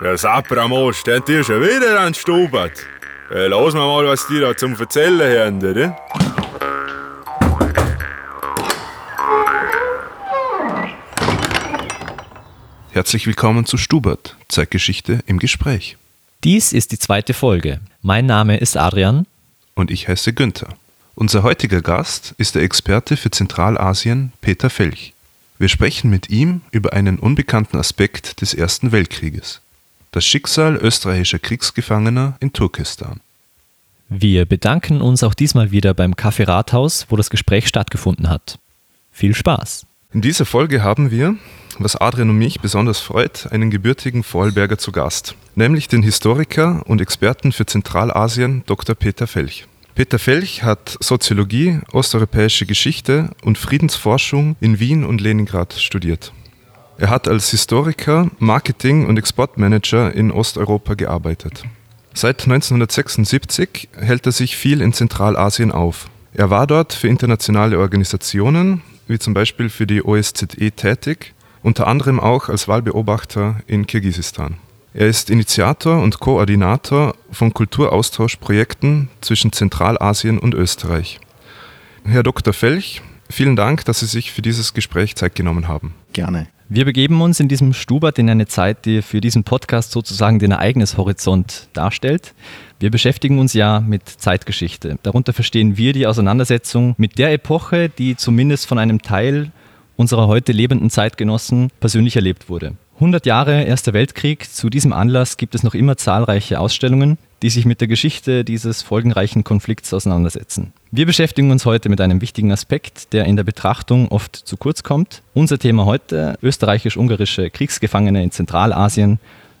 Der Sapramos, der hat dir schon wieder an Stubert. Äh, lass mal mal, was die da zum Erzählen haben, oder? Herzlich willkommen zu Stubert, Zeitgeschichte im Gespräch. Dies ist die zweite Folge. Mein Name ist Adrian. Und ich heiße Günther. Unser heutiger Gast ist der Experte für Zentralasien Peter Felch. Wir sprechen mit ihm über einen unbekannten Aspekt des Ersten Weltkrieges. Das Schicksal österreichischer Kriegsgefangener in Turkestan. Wir bedanken uns auch diesmal wieder beim Café Rathaus, wo das Gespräch stattgefunden hat. Viel Spaß! In dieser Folge haben wir, was Adrian und mich besonders freut, einen gebürtigen Vorarlberger zu Gast, nämlich den Historiker und Experten für Zentralasien Dr. Peter Felch. Peter Felch hat Soziologie, osteuropäische Geschichte und Friedensforschung in Wien und Leningrad studiert. Er hat als Historiker, Marketing- und Exportmanager in Osteuropa gearbeitet. Seit 1976 hält er sich viel in Zentralasien auf. Er war dort für internationale Organisationen, wie zum Beispiel für die OSZE tätig unter anderem auch als Wahlbeobachter in Kirgisistan. Er ist Initiator und Koordinator von Kulturaustauschprojekten zwischen Zentralasien und Österreich. Herr Dr. Felch, vielen Dank, dass Sie sich für dieses Gespräch Zeit genommen haben. Gerne. Wir begeben uns in diesem Stubert in eine Zeit, die für diesen Podcast sozusagen den Ereignishorizont darstellt. Wir beschäftigen uns ja mit Zeitgeschichte. Darunter verstehen wir die Auseinandersetzung mit der Epoche, die zumindest von einem Teil unserer heute lebenden Zeitgenossen persönlich erlebt wurde. 100 Jahre Erster Weltkrieg. Zu diesem Anlass gibt es noch immer zahlreiche Ausstellungen, die sich mit der Geschichte dieses folgenreichen Konflikts auseinandersetzen. Wir beschäftigen uns heute mit einem wichtigen Aspekt, der in der Betrachtung oft zu kurz kommt. Unser Thema heute österreichisch-ungarische Kriegsgefangene in Zentralasien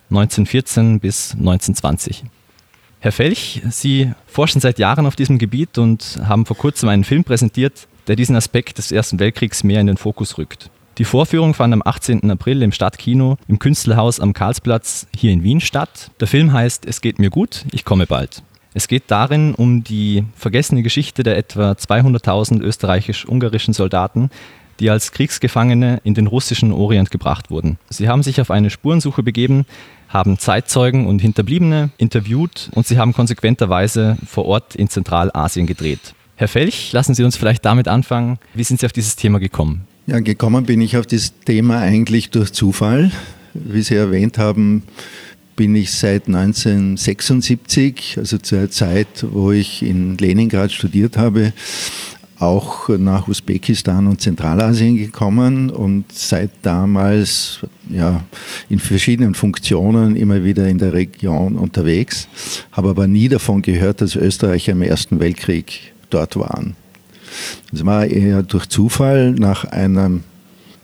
1914 bis 1920. Herr Felch, Sie forschen seit Jahren auf diesem Gebiet und haben vor kurzem einen Film präsentiert, der diesen Aspekt des Ersten Weltkriegs mehr in den Fokus rückt. Die Vorführung fand am 18. April im Stadtkino im Künstlerhaus am Karlsplatz hier in Wien statt. Der Film heißt Es geht mir gut, ich komme bald. Es geht darin um die vergessene Geschichte der etwa 200.000 österreichisch-ungarischen Soldaten, die als Kriegsgefangene in den russischen Orient gebracht wurden. Sie haben sich auf eine Spurensuche begeben, haben Zeitzeugen und Hinterbliebene interviewt und sie haben konsequenterweise vor Ort in Zentralasien gedreht. Herr Felch, lassen Sie uns vielleicht damit anfangen. Wie sind Sie auf dieses Thema gekommen? Ja, gekommen bin ich auf das Thema eigentlich durch Zufall. Wie Sie erwähnt haben, bin ich seit 1976, also zur Zeit, wo ich in Leningrad studiert habe, auch nach Usbekistan und Zentralasien gekommen und seit damals ja, in verschiedenen Funktionen immer wieder in der Region unterwegs, habe aber nie davon gehört, dass Österreicher im Ersten Weltkrieg dort waren. Das war eher durch Zufall nach einem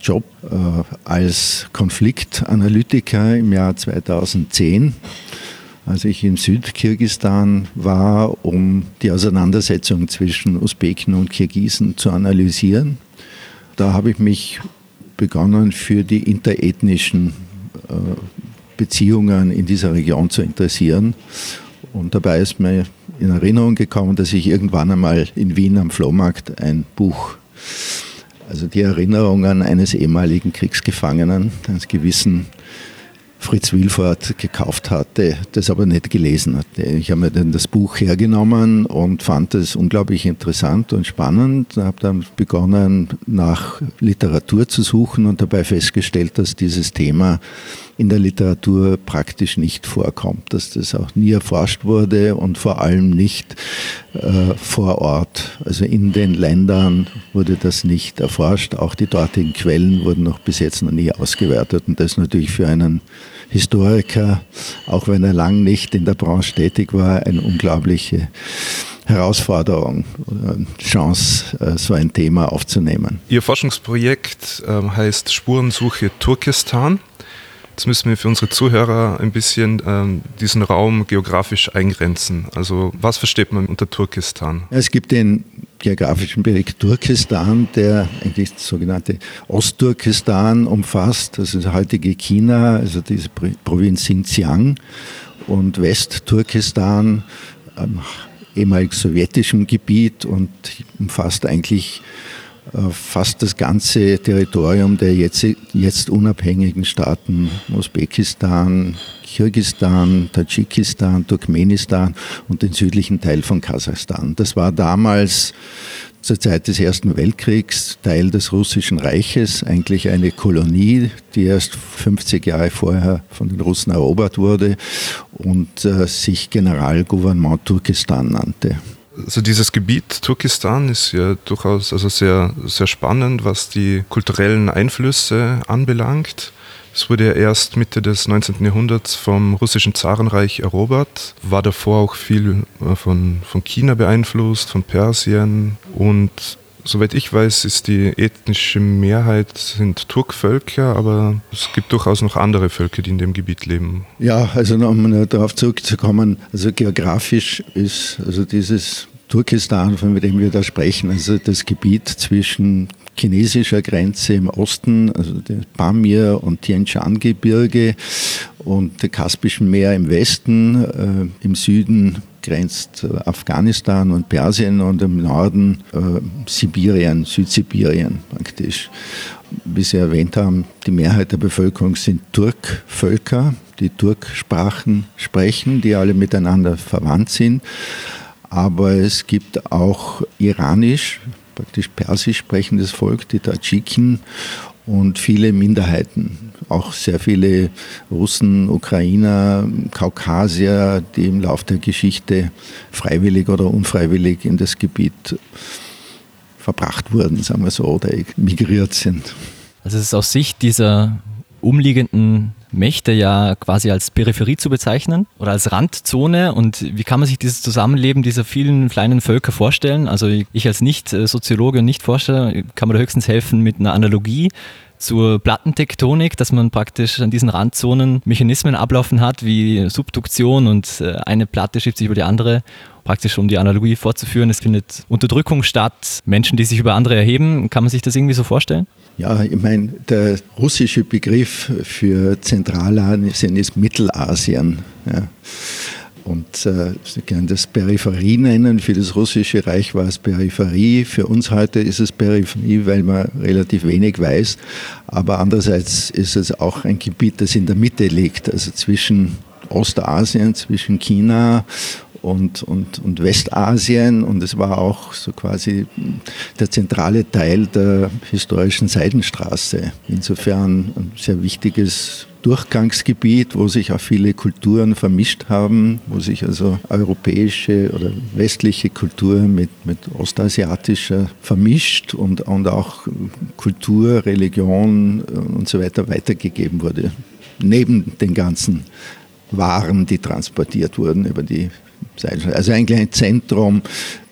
Job äh, als Konfliktanalytiker im Jahr 2010, als ich in Südkirgistan war, um die Auseinandersetzung zwischen Usbeken und Kirgisen zu analysieren. Da habe ich mich begonnen, für die interethnischen äh, Beziehungen in dieser Region zu interessieren. Und dabei ist mir in Erinnerung gekommen, dass ich irgendwann einmal in Wien am Flohmarkt ein Buch, also die Erinnerungen eines ehemaligen Kriegsgefangenen, eines gewissen Fritz Wilford gekauft hatte, das aber nicht gelesen hatte. Ich habe mir dann das Buch hergenommen und fand es unglaublich interessant und spannend. Ich habe dann begonnen, nach Literatur zu suchen und dabei festgestellt, dass dieses Thema in der Literatur praktisch nicht vorkommt, dass das auch nie erforscht wurde und vor allem nicht äh, vor Ort. Also in den Ländern wurde das nicht erforscht. Auch die dortigen Quellen wurden noch bis jetzt noch nie ausgewertet. Und das natürlich für einen Historiker, auch wenn er lang nicht in der Branche tätig war, eine unglaubliche Herausforderung oder Chance, äh, so ein Thema aufzunehmen. Ihr Forschungsprojekt ähm, heißt Spurensuche Turkestan. Jetzt müssen wir für unsere Zuhörer ein bisschen ähm, diesen Raum geografisch eingrenzen. Also was versteht man unter Turkestan? Es gibt den geografischen Bereich Turkestan, der eigentlich das sogenannte Ostturkestan umfasst, also das heutige China, also diese Provinz Xinjiang und Westturkestan, ähm, ehemalig sowjetischem Gebiet und umfasst eigentlich fast das ganze Territorium der jetzt, jetzt unabhängigen Staaten Usbekistan, Kirgistan, Tadschikistan, Turkmenistan und den südlichen Teil von Kasachstan. Das war damals zur Zeit des Ersten Weltkriegs Teil des Russischen Reiches, eigentlich eine Kolonie, die erst 50 Jahre vorher von den Russen erobert wurde und äh, sich Generalgouvernement Turkestan nannte. Also dieses Gebiet Turkestan ist ja durchaus also sehr, sehr spannend, was die kulturellen Einflüsse anbelangt. Es wurde ja erst Mitte des 19. Jahrhunderts vom russischen Zarenreich erobert, war davor auch viel äh, von, von China beeinflusst, von Persien und Soweit ich weiß, ist die ethnische Mehrheit sind Turkvölker, aber es gibt durchaus noch andere Völker, die in dem Gebiet leben. Ja, also um darauf zurückzukommen, also geografisch ist also dieses Turkestan, von dem wir da sprechen, also das Gebiet zwischen chinesischer Grenze im Osten, also der Pamir und Tien Shan Gebirge und dem Kaspischen Meer im Westen, äh, im Süden grenzt Afghanistan und Persien und im Norden äh, Sibirien, Südsibirien praktisch. Wie Sie erwähnt haben, die Mehrheit der Bevölkerung sind Turkvölker, die Turksprachen sprechen, die alle miteinander verwandt sind. Aber es gibt auch Iranisch, praktisch persisch sprechendes Volk, die Tadschiken und viele Minderheiten. Auch sehr viele Russen, Ukrainer, Kaukasier, die im Laufe der Geschichte freiwillig oder unfreiwillig in das Gebiet verbracht wurden, sagen wir so, oder migriert sind. Also es ist aus Sicht dieser umliegenden Mächte ja quasi als Peripherie zu bezeichnen oder als Randzone. Und wie kann man sich dieses Zusammenleben dieser vielen kleinen Völker vorstellen? Also ich als Nicht-Soziologe und Nicht-Forscher kann mir da höchstens helfen mit einer Analogie zur Plattentektonik, dass man praktisch an diesen Randzonen Mechanismen ablaufen hat, wie Subduktion und äh, eine Platte schiebt sich über die andere, praktisch um die Analogie fortzuführen. Es findet Unterdrückung statt, Menschen, die sich über andere erheben. Kann man sich das irgendwie so vorstellen? Ja, ich meine, der russische Begriff für Zentralasien ist Mittelasien. Ja. Und äh, Sie können das Peripherie nennen. Für das russische Reich war es Peripherie. Für uns heute ist es Peripherie, weil man relativ wenig weiß. Aber andererseits ist es auch ein Gebiet, das in der Mitte liegt, also zwischen Ostasien, zwischen China und, und, und Westasien und es war auch so quasi der zentrale Teil der historischen Seidenstraße. Insofern ein sehr wichtiges Durchgangsgebiet, wo sich auch viele Kulturen vermischt haben, wo sich also europäische oder westliche Kultur mit, mit ostasiatischer vermischt und, und auch Kultur, Religion und so weiter weitergegeben wurde. Neben den ganzen waren, die transportiert wurden über die also eigentlich ein Zentrum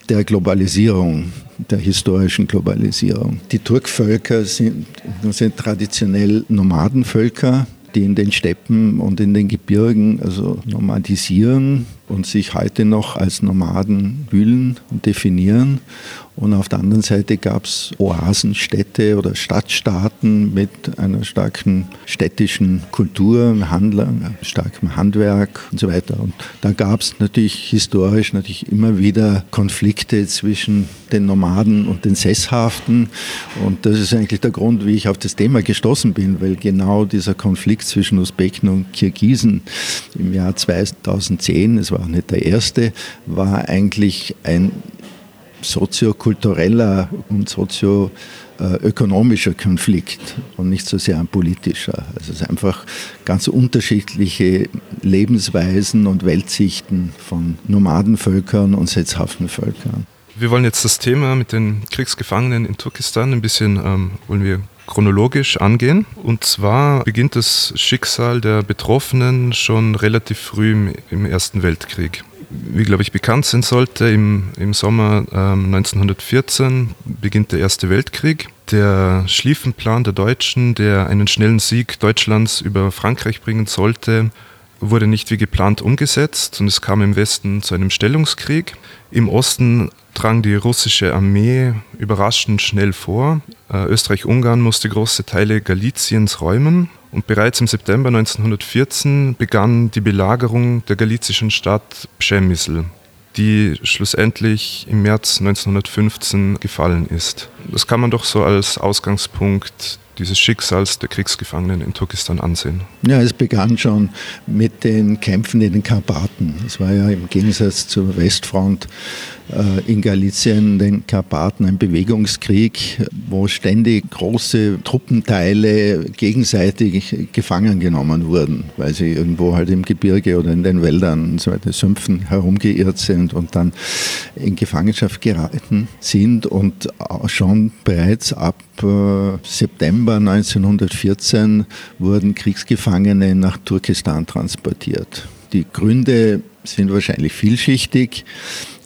der Globalisierung, der historischen Globalisierung. Die Turkvölker sind, sind traditionell Nomadenvölker, die in den Steppen und in den Gebirgen also nomadisieren und sich heute noch als Nomaden fühlen und definieren. Und auf der anderen Seite gab es Oasenstädte oder Stadtstaaten mit einer starken städtischen Kultur, Handler, starkem Handwerk und so weiter. Und da gab es natürlich historisch natürlich immer wieder Konflikte zwischen den Nomaden und den Sesshaften. Und das ist eigentlich der Grund, wie ich auf das Thema gestoßen bin, weil genau dieser Konflikt zwischen Usbeken und Kirgisen im Jahr 2010, es war nicht der erste, war eigentlich ein soziokultureller und sozioökonomischer Konflikt und nicht so sehr ein politischer. Also es ist einfach ganz unterschiedliche Lebensweisen und Weltsichten von Nomadenvölkern und setzhaften Völkern. Wir wollen jetzt das Thema mit den Kriegsgefangenen in Turkestan ein bisschen ähm, wollen wir chronologisch angehen. Und zwar beginnt das Schicksal der Betroffenen schon relativ früh im, im Ersten Weltkrieg wie glaube ich bekannt sein sollte, im, im Sommer ähm, 1914 beginnt der Erste Weltkrieg. Der Schlieffenplan der Deutschen, der einen schnellen Sieg Deutschlands über Frankreich bringen sollte, wurde nicht wie geplant umgesetzt und es kam im Westen zu einem Stellungskrieg. Im Osten drang die russische Armee überraschend schnell vor. Äh, Österreich-Ungarn musste große Teile Galiciens räumen und bereits im September 1914 begann die Belagerung der galizischen Stadt Przemysl. die schlussendlich im März 1915 gefallen ist. Das kann man doch so als Ausgangspunkt dieses Schicksals der Kriegsgefangenen in Turkestan ansehen? Ja, es begann schon mit den Kämpfen in den Karpaten. Es war ja im Gegensatz zur Westfront äh, in Galizien, den Karpaten, ein Bewegungskrieg, wo ständig große Truppenteile gegenseitig gefangen genommen wurden, weil sie irgendwo halt im Gebirge oder in den Wäldern und so weiter, Sümpfen herumgeirrt sind und dann in Gefangenschaft geraten sind und schon bereits ab äh, September 1914 wurden Kriegsgefangene nach Turkestan transportiert. Die Gründe sind wahrscheinlich vielschichtig.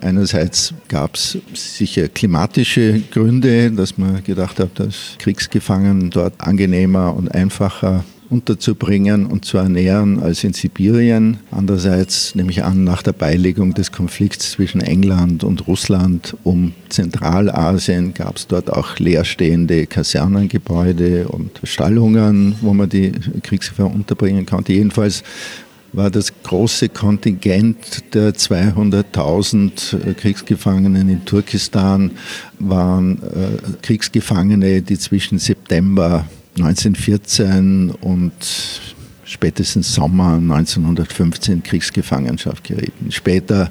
Einerseits gab es sicher klimatische Gründe, dass man gedacht hat, dass Kriegsgefangenen dort angenehmer und einfacher unterzubringen und zu ernähren als in Sibirien. Andererseits nehme ich an, nach der Beilegung des Konflikts zwischen England und Russland um Zentralasien gab es dort auch leerstehende Kasernengebäude und Stallungen, wo man die Kriegsgefahr unterbringen konnte. Jedenfalls war das große Kontingent der 200.000 Kriegsgefangenen in Turkestan waren äh, Kriegsgefangene, die zwischen September 1914 und spätestens Sommer 1915 Kriegsgefangenschaft gerieten. Später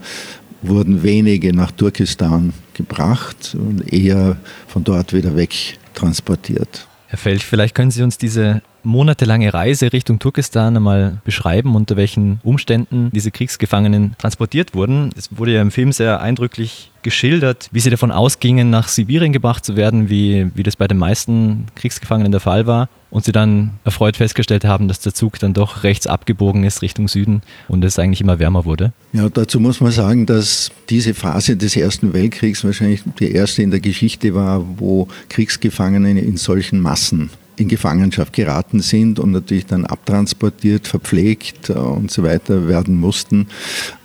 wurden wenige nach Turkestan gebracht und eher von dort wieder weg transportiert. Herr Felch, vielleicht können Sie uns diese monatelange Reise Richtung Turkestan einmal beschreiben, unter welchen Umständen diese Kriegsgefangenen transportiert wurden. Es wurde ja im Film sehr eindrücklich geschildert, wie sie davon ausgingen, nach Sibirien gebracht zu werden, wie, wie das bei den meisten Kriegsgefangenen der Fall war. Und sie dann erfreut festgestellt haben, dass der Zug dann doch rechts abgebogen ist Richtung Süden und es eigentlich immer wärmer wurde. Ja, dazu muss man sagen, dass diese Phase des Ersten Weltkriegs wahrscheinlich die erste in der Geschichte war, wo Kriegsgefangene in solchen Massen in Gefangenschaft geraten sind und natürlich dann abtransportiert, verpflegt äh, und so weiter werden mussten.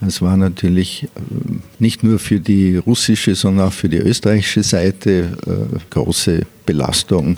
Es war natürlich äh, nicht nur für die russische, sondern auch für die österreichische Seite äh, große Belastung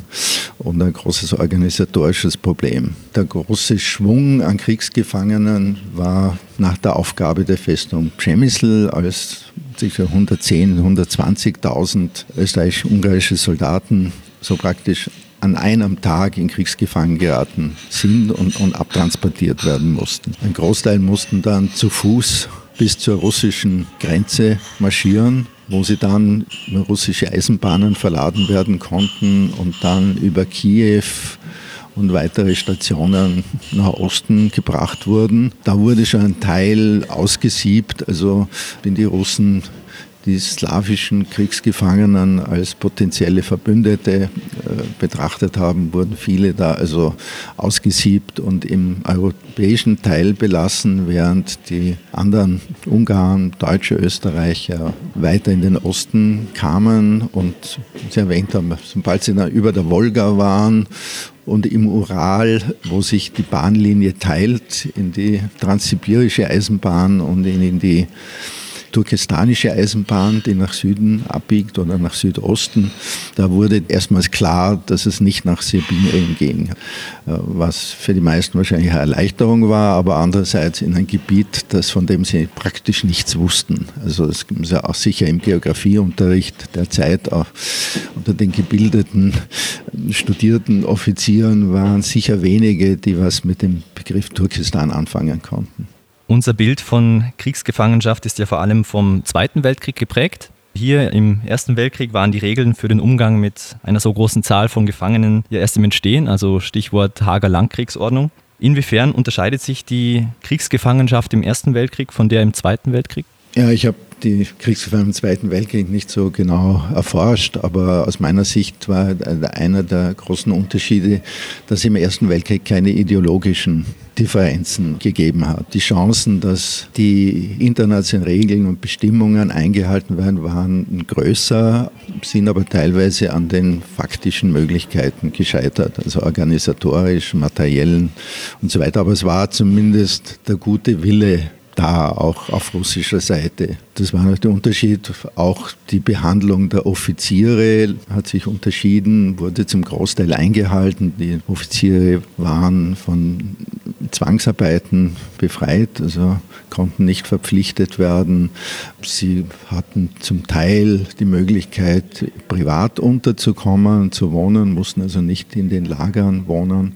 und ein großes organisatorisches Problem. Der große Schwung an Kriegsgefangenen war nach der Aufgabe der Festung Przemysl, als sicher 110.000, 120.000 österreichisch-ungarische Soldaten so praktisch an einem Tag in Kriegsgefangen geraten sind und, und abtransportiert werden mussten. Ein Großteil mussten dann zu Fuß bis zur russischen Grenze marschieren, wo sie dann russische Eisenbahnen verladen werden konnten und dann über Kiew und weitere Stationen nach Osten gebracht wurden. Da wurde schon ein Teil ausgesiebt, also wenn die Russen die slawischen Kriegsgefangenen als potenzielle Verbündete äh, betrachtet haben, wurden viele da also ausgesiebt und im europäischen Teil belassen, während die anderen Ungarn, Deutsche, Österreicher weiter in den Osten kamen und Sie erwähnt haben, sobald sie dann über der Wolga waren und im Ural, wo sich die Bahnlinie teilt in die transsibirische Eisenbahn und in die turkestanische Eisenbahn, die nach Süden abbiegt oder nach Südosten. Da wurde erstmals klar, dass es nicht nach Sibirien ging, äh, was für die meisten wahrscheinlich eine Erleichterung war, aber andererseits in ein Gebiet, das von dem sie praktisch nichts wussten. Also das ist ja auch sicher im Geografieunterricht der Zeit auch unter den gebildeten, studierten Offizieren waren sicher wenige, die was mit dem Begriff Turkestan anfangen konnten. Unser Bild von Kriegsgefangenschaft ist ja vor allem vom Zweiten Weltkrieg geprägt. Hier im Ersten Weltkrieg waren die Regeln für den Umgang mit einer so großen Zahl von Gefangenen ja erst im Entstehen, also Stichwort Hager Landkriegsordnung. Inwiefern unterscheidet sich die Kriegsgefangenschaft im Ersten Weltkrieg von der im Zweiten Weltkrieg? Ja, ich habe die Kriegsgefangenen im Zweiten Weltkrieg nicht so genau erforscht, aber aus meiner Sicht war einer der großen Unterschiede, dass im Ersten Weltkrieg keine ideologischen Differenzen gegeben hat. Die Chancen, dass die internationalen Regeln und Bestimmungen eingehalten werden, waren größer, sind aber teilweise an den faktischen Möglichkeiten gescheitert, also organisatorisch, materiellen und so weiter. Aber es war zumindest der gute Wille da, auch auf russischer Seite. Das war noch der Unterschied. Auch die Behandlung der Offiziere hat sich unterschieden, wurde zum Großteil eingehalten. Die Offiziere waren von Zwangsarbeiten befreit, also konnten nicht verpflichtet werden. Sie hatten zum Teil die Möglichkeit, privat unterzukommen, zu wohnen, mussten also nicht in den Lagern wohnen.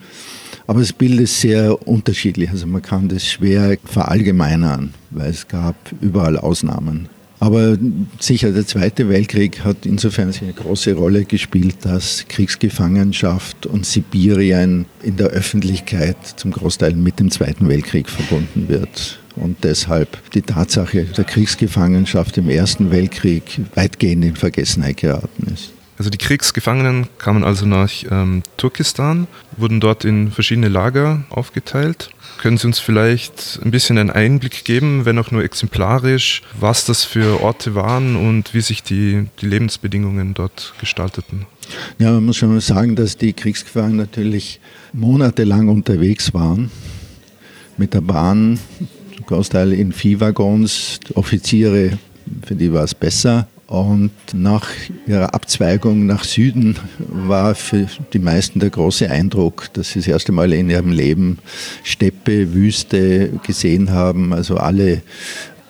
Aber das Bild ist sehr unterschiedlich, also man kann das schwer verallgemeinern, weil es gab überall Ausnahmen. Aber sicher, der Zweite Weltkrieg hat insofern eine große Rolle gespielt, dass Kriegsgefangenschaft und Sibirien in der Öffentlichkeit zum Großteil mit dem Zweiten Weltkrieg verbunden wird. Und deshalb die Tatsache der Kriegsgefangenschaft im Ersten Weltkrieg weitgehend in Vergessenheit geraten ist. Also die Kriegsgefangenen kamen also nach ähm, Turkestan, wurden dort in verschiedene Lager aufgeteilt. Können Sie uns vielleicht ein bisschen einen Einblick geben, wenn auch nur exemplarisch, was das für Orte waren und wie sich die, die Lebensbedingungen dort gestalteten? Ja, man muss schon mal sagen, dass die Kriegsgefangenen natürlich monatelang unterwegs waren mit der Bahn, Großteil in Viehwaggons, Offiziere, für die war es besser. Und nach ihrer Abzweigung nach Süden war für die meisten der große Eindruck, dass sie das erste Mal in ihrem Leben Steppe, Wüste gesehen haben. Also alle,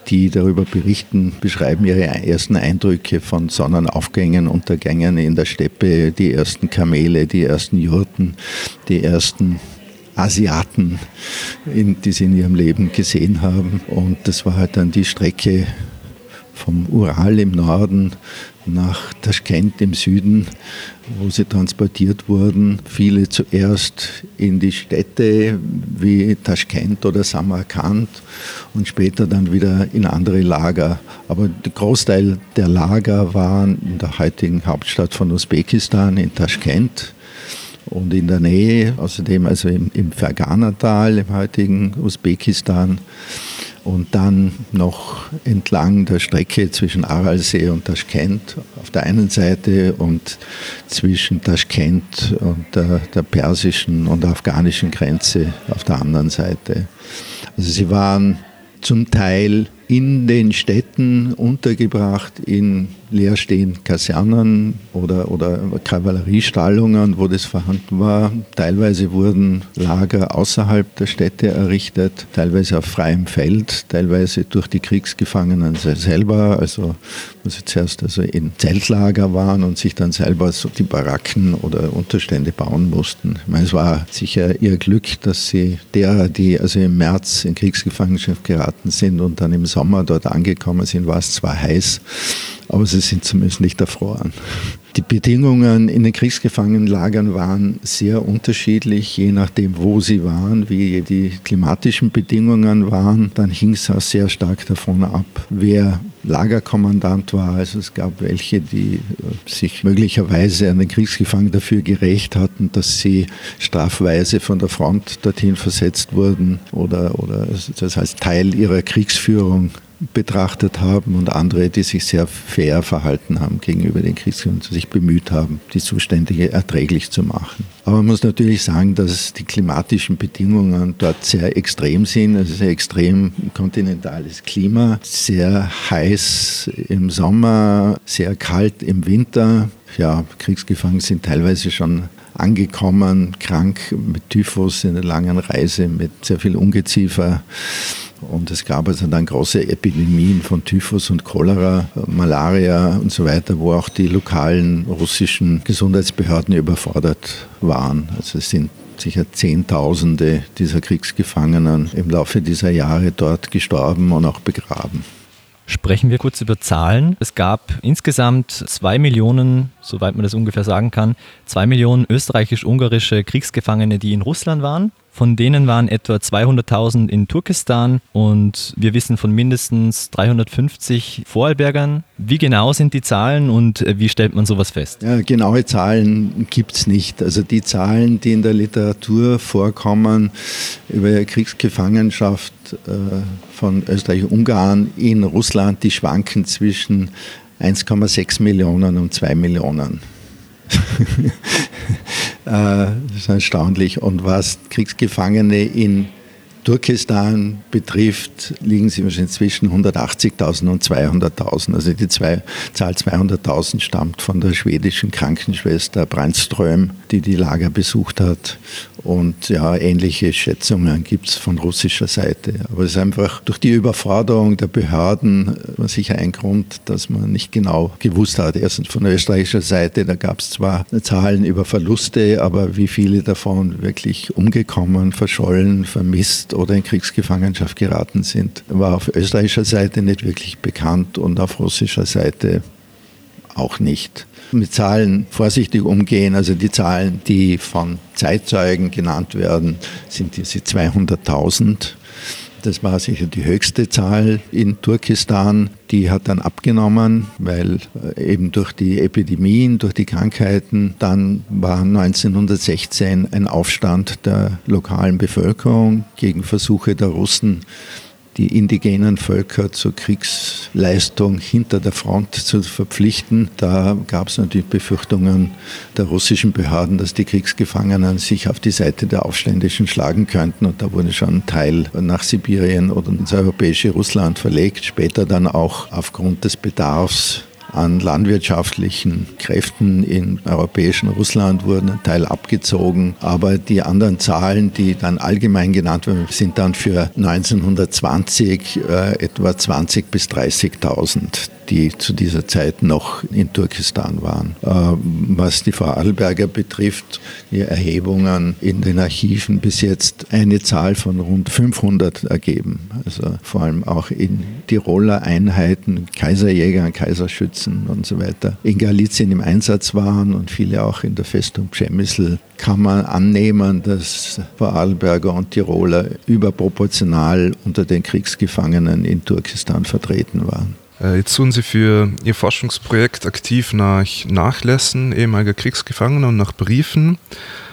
die darüber berichten, beschreiben ihre ersten Eindrücke von Sonnenaufgängen, Untergängen in der Steppe, die ersten Kamele, die ersten Jurten, die ersten Asiaten, die sie in ihrem Leben gesehen haben. Und das war halt dann die Strecke vom Ural im Norden nach Taschkent im Süden, wo sie transportiert wurden. Viele zuerst in die Städte wie Taschkent oder Samarkand und später dann wieder in andere Lager. Aber der Großteil der Lager waren in der heutigen Hauptstadt von Usbekistan, in Taschkent und in der Nähe, außerdem also im, im Fergana-Tal, im heutigen Usbekistan und dann noch entlang der Strecke zwischen Aralsee und Taschkent auf der einen Seite und zwischen Taschkent und der, der persischen und afghanischen Grenze auf der anderen Seite. Also sie waren zum Teil in den Städten untergebracht, in leerstehenden Kasernen oder, oder Kavalleriestallungen, wo das vorhanden war. Teilweise wurden Lager außerhalb der Städte errichtet, teilweise auf freiem Feld, teilweise durch die Kriegsgefangenen selber, also wo sie zuerst also in Zeltlager waren und sich dann selber so die Baracken oder Unterstände bauen mussten. Ich meine, es war sicher ihr Glück, dass sie derer, die also im März in Kriegsgefangenschaft geraten sind und dann im Sommer dort angekommen sind, war es zwar heiß, aber sie sind zumindest nicht erfroren. Die Bedingungen in den Kriegsgefangenenlagern waren sehr unterschiedlich, je nachdem, wo sie waren, wie die klimatischen Bedingungen waren. Dann hing es auch sehr stark davon ab, wer Lagerkommandant war. Also es gab welche, die äh, sich möglicherweise an den Kriegsgefangenen dafür gerecht hatten, dass sie strafweise von der Front dorthin versetzt wurden oder, oder das heißt Teil ihrer Kriegsführung betrachtet haben und andere, die sich sehr fair verhalten haben gegenüber den Kriegsgefangenen, sich bemüht haben, die Zustände erträglich zu machen. Aber man muss natürlich sagen, dass die klimatischen Bedingungen dort sehr extrem sind. Es ist ein extrem kontinentales Klima, sehr heiß im Sommer, sehr kalt im Winter. Ja, Kriegsgefangene sind teilweise schon angekommen, krank mit Typhus in einer langen Reise, mit sehr viel Ungeziefer. Und es gab also dann große Epidemien von Typhus und Cholera, Malaria und so weiter, wo auch die lokalen russischen Gesundheitsbehörden überfordert waren. Also es sind sicher Zehntausende dieser Kriegsgefangenen im Laufe dieser Jahre dort gestorben und auch begraben. Sprechen wir kurz über Zahlen. Es gab insgesamt zwei Millionen, soweit man das ungefähr sagen kann, zwei Millionen österreichisch-ungarische Kriegsgefangene, die in Russland waren. Von denen waren etwa 200.000 in Turkestan und wir wissen von mindestens 350 Vorarlbergern. Wie genau sind die Zahlen und äh, wie stellt man sowas fest? Ja, genaue Zahlen gibt es nicht. Also die Zahlen, die in der Literatur vorkommen über Kriegsgefangenschaft äh, von Österreich-Ungarn in Russland, die schwanken zwischen 1,6 Millionen und 2 Millionen. Äh, das ist erstaunlich. Und was Kriegsgefangene in Turkestan betrifft, liegen sie wahrscheinlich zwischen 180.000 und 200.000. Also die zwei, Zahl 200.000 stammt von der schwedischen Krankenschwester Brandström, die die Lager besucht hat. Und ja, ähnliche Schätzungen gibt es von russischer Seite. Aber es ist einfach durch die Überforderung der Behörden sicher ein Grund, dass man nicht genau gewusst hat. Erstens von österreichischer Seite, da gab es zwar Zahlen über Verluste, aber wie viele davon wirklich umgekommen, verschollen, vermisst oder in Kriegsgefangenschaft geraten sind, war auf österreichischer Seite nicht wirklich bekannt und auf russischer Seite auch nicht. Mit Zahlen vorsichtig umgehen, also die Zahlen, die von Zeitzeugen genannt werden, sind diese 200.000. Das war sicher die höchste Zahl in Turkestan. Die hat dann abgenommen, weil äh, eben durch die Epidemien, durch die Krankheiten, dann war 1916 ein Aufstand der lokalen Bevölkerung gegen Versuche der Russen, die indigenen Völker zur Kriegsleistung hinter der Front zu verpflichten. Da gab es natürlich Befürchtungen der russischen Behörden, dass die Kriegsgefangenen sich auf die Seite der Aufständischen schlagen könnten. Und da wurde schon ein Teil nach Sibirien oder ins europäische Russland verlegt. Später dann auch aufgrund des Bedarfs an landwirtschaftlichen Kräften im europäischen Russland wurden ein Teil abgezogen. Aber die anderen Zahlen, die dann allgemein genannt werden, sind dann für 1920 äh, etwa 20 bis 30.000 die zu dieser Zeit noch in Turkestan waren. Äh, was die Vorarlberger betrifft, die Erhebungen in den Archiven bis jetzt eine Zahl von rund 500 ergeben. Also vor allem auch in Tiroler Einheiten, Kaiserjäger, Kaiserschützen und so weiter, in Galizien im Einsatz waren und viele auch in der Festung Przemysl, kann man annehmen, dass Vorarlberger und Tiroler überproportional unter den Kriegsgefangenen in Turkestan vertreten waren. Äh, jetzt suchen Sie für Ihr Forschungsprojekt aktiv nach Nachlässen ehemaliger Kriegsgefangener und nach Briefen.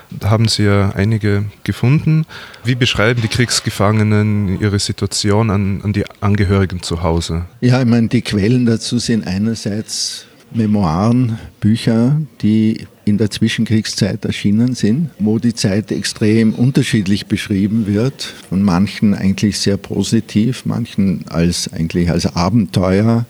Da haben Sie ja einige gefunden. Wie beschreiben die Kriegsgefangenen ihre Situation an, an die Angehörigen zu Hause? Ja, ich meine, die Quellen dazu sind einerseits Memoiren, Bücher, die in der Zwischenkriegszeit erschienen sind, wo die Zeit extrem unterschiedlich beschrieben wird. Von manchen eigentlich sehr positiv, manchen als eigentlich als Abenteuer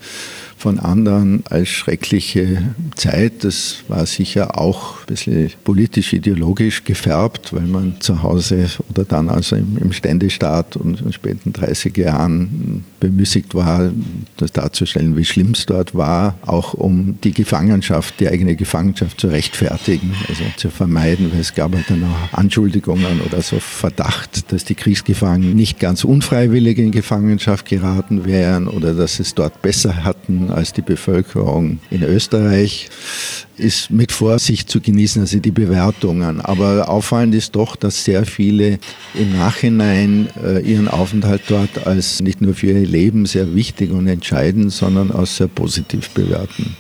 von anderen als schreckliche Zeit. Das war sicher auch ein bisschen politisch-ideologisch gefärbt, weil man zu Hause oder dann also im, Ständestaat und in späten 30er Jahren bemüßigt war, das darzustellen, wie schlimm es dort war, auch um die Gefangenschaft, die eigene Gefangenschaft zu rechtfertigen, also zu vermeiden, weil es gab halt dann auch Anschuldigungen oder so Verdacht, dass die Kriegsgefangenen nicht ganz unfreiwillig in Gefangenschaft geraten wären oder dass es dort besser hatten als die Bevölkerung in Österreich, ist mit Vorsicht zu genießen, also die Bewertungen. Aber auffallend ist doch, dass sehr viele im Nachhinein äh, ihren Aufenthalt dort als nicht nur für ihr Leben sehr wichtig und entscheidend, sondern als sehr positiv bewerten.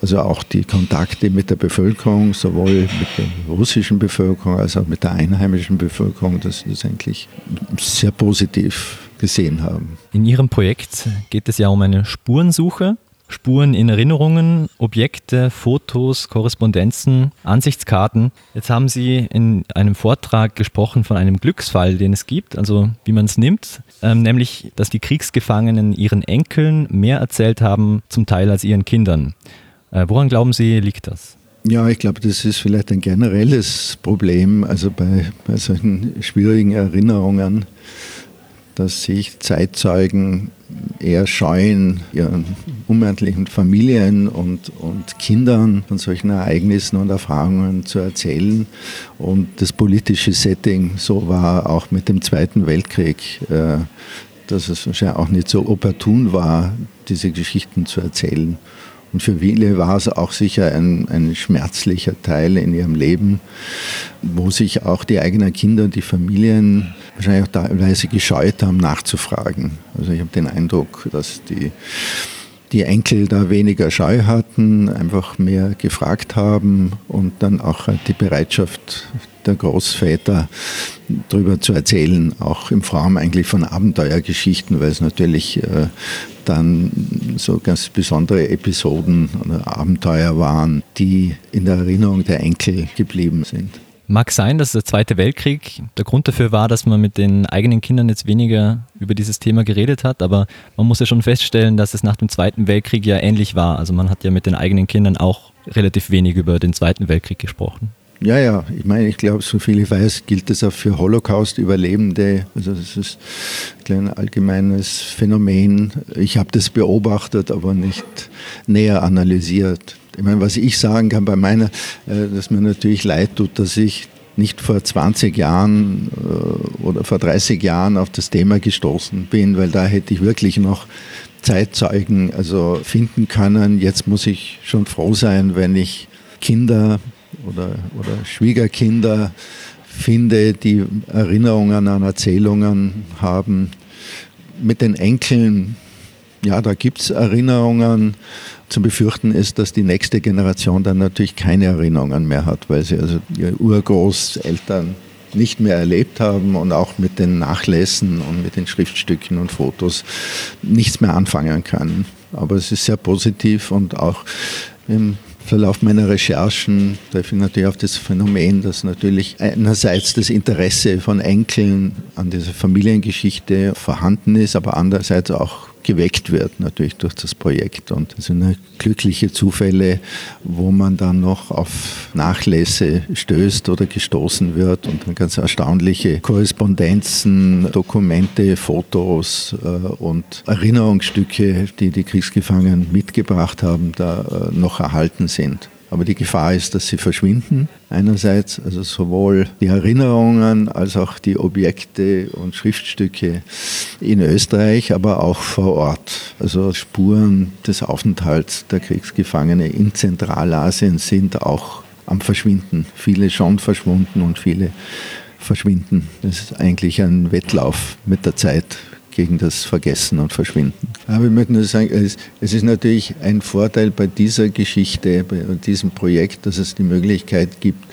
Also auch die Kontakte mit der Bevölkerung, sowohl mit der russischen Bevölkerung als auch mit der einheimischen Bevölkerung, das ist eigentlich sehr positiv gesehen haben. In Ihrem Projekt geht es ja um eine Spurensuche. Spuren in Erinnerungen, Objekte, Fotos, Korrespondenzen, Ansichtskarten. Jetzt haben Sie in einem Vortrag gesprochen von einem Glücksfall, den es gibt, also wie man es nimmt, ähm, nämlich, dass die Kriegsgefangenen ihren Enkeln mehr erzählt haben, zum Teil als ihren Kindern. Äh, woran glauben Sie, liegt das? Ja, ich glaube, das ist vielleicht ein generelles Problem, also bei, bei solchen schwierigen Erinnerungen dass sich Zeitzeugen eher scheuen, ihren unendlichen Familien und, und Kindern von solchen Ereignissen und Erfahrungen zu erzählen. Und das politische Setting so war auch mit dem Zweiten Weltkrieg, äh, dass es wahrscheinlich auch nicht so opportun war, diese Geschichten zu erzählen. Und für viele war es auch sicher ein, ein schmerzlicher Teil in ihrem Leben, wo sich auch die eigenen Kinder und die Familien wahrscheinlich auch teilweise gescheut haben, nachzufragen. Also ich habe den Eindruck, dass die, die Enkel da weniger Scheu hatten, einfach mehr gefragt haben und dann auch die Bereitschaft der Großväter darüber zu erzählen, auch in Form eigentlich von Abenteuergeschichten, weil es natürlich äh, dann so ganz besondere Episoden oder Abenteuer waren, die in der Erinnerung der Enkel geblieben sind. Mag sein, dass der Zweite Weltkrieg der Grund dafür war, dass man mit den eigenen Kindern jetzt weniger über dieses Thema geredet hat, aber man muss ja schon feststellen, dass es nach dem Zweiten Weltkrieg ja ähnlich war. Also man hat ja mit den eigenen Kindern auch relativ wenig über den Zweiten Weltkrieg gesprochen. Ja, ja, ich meine, ich glaube, so viel ich weiß, gilt das auch für Holocaust-Überlebende. Also das ist ein allgemeines Phänomen. Ich habe das beobachtet, aber nicht näher analysiert. Ich meine, was ich sagen kann bei meiner, äh, dass mir natürlich leid tut, dass ich nicht vor 20 Jahren äh, oder vor 30 Jahren auf das Thema gestoßen bin, weil da hätte ich wirklich noch Zeitzeugen also finden können. Jetzt muss ich schon froh sein, wenn ich Kinder oder, oder Schwiegerkinder finde, die Erinnerungen an Erzählungen haben. Mit den Enkeln, ja, da gibt es Erinnerungen. Zu befürchten ist, dass die nächste Generation dann natürlich keine Erinnerungen mehr hat, weil sie also ihre Urgroßeltern nicht mehr erlebt haben und auch mit den Nachlässen und mit den Schriftstücken und Fotos nichts mehr anfangen können. Aber es ist sehr positiv und auch im Verlauf meiner Recherchen treffe ich natürlich auf das Phänomen, dass natürlich einerseits das Interesse von Enkeln an dieser Familiengeschichte vorhanden ist, aber andererseits auch geweckt wird natürlich durch das Projekt. Und das sind glückliche Zufälle, wo man dann noch auf Nachlässe stößt oder gestoßen wird und dann ganz erstaunliche Korrespondenzen, Dokumente, Fotos äh, und Erinnerungsstücke, die die Kriegsgefangenen mitgebracht haben, da äh, noch erhalten sind. Aber die Gefahr ist, dass sie verschwinden. Einerseits, also sowohl die Erinnerungen als auch die Objekte und Schriftstücke in Österreich, aber auch vor Ort. Also Spuren des Aufenthalts der Kriegsgefangenen in Zentralasien sind auch am Verschwinden. Viele schon verschwunden und viele verschwinden. Das ist eigentlich ein Wettlauf mit der Zeit gegen das Vergessen und Verschwinden. Aber ich möchte nur sagen, es, ist natürlich ein Vorteil bei dieser Geschichte, bei diesem Projekt, dass es die Möglichkeit gibt,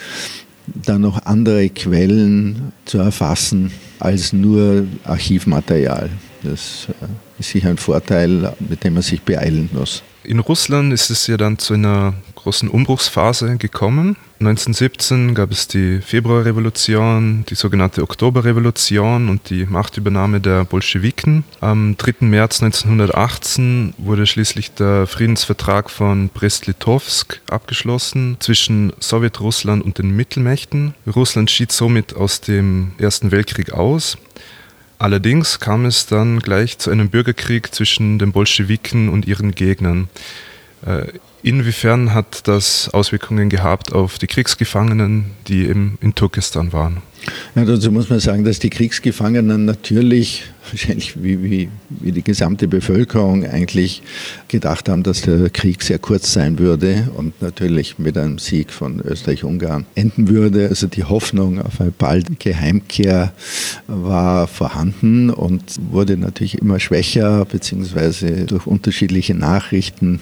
da noch andere Quellen zu erfassen als nur Archivmaterial. Das äh, ist sicher ein Vorteil, mit dem man sich beeilen muss. In Russland ist es ja dann zu einer großen Umbruchsphase gekommen. 1917 gab es die Februarrevolution, die sogenannte Oktoberrevolution und die Machtübernahme der Bolschewiken. Am 3. März 1918 wurde schließlich der Friedensvertrag von Brest-Litovsk abgeschlossen zwischen Sowjetrussland und den Mittelmächten. Russland schied somit aus dem Ersten Weltkrieg aus. Allerdings kam es dann gleich zu einem Bürgerkrieg zwischen den Bolschewiken und ihren Gegnern. Inwiefern hat das Auswirkungen gehabt auf die Kriegsgefangenen, die eben in Turkestan waren? Ja, dazu muss man sagen, dass die Kriegsgefangenen natürlich, wahrscheinlich wie, wie, wie die gesamte Bevölkerung eigentlich gedacht haben, dass der Krieg sehr kurz sein würde und natürlich mit einem Sieg von Österreich-Ungarn enden würde. Also die Hoffnung auf eine baldige Heimkehr war vorhanden und wurde natürlich immer schwächer, beziehungsweise durch unterschiedliche Nachrichten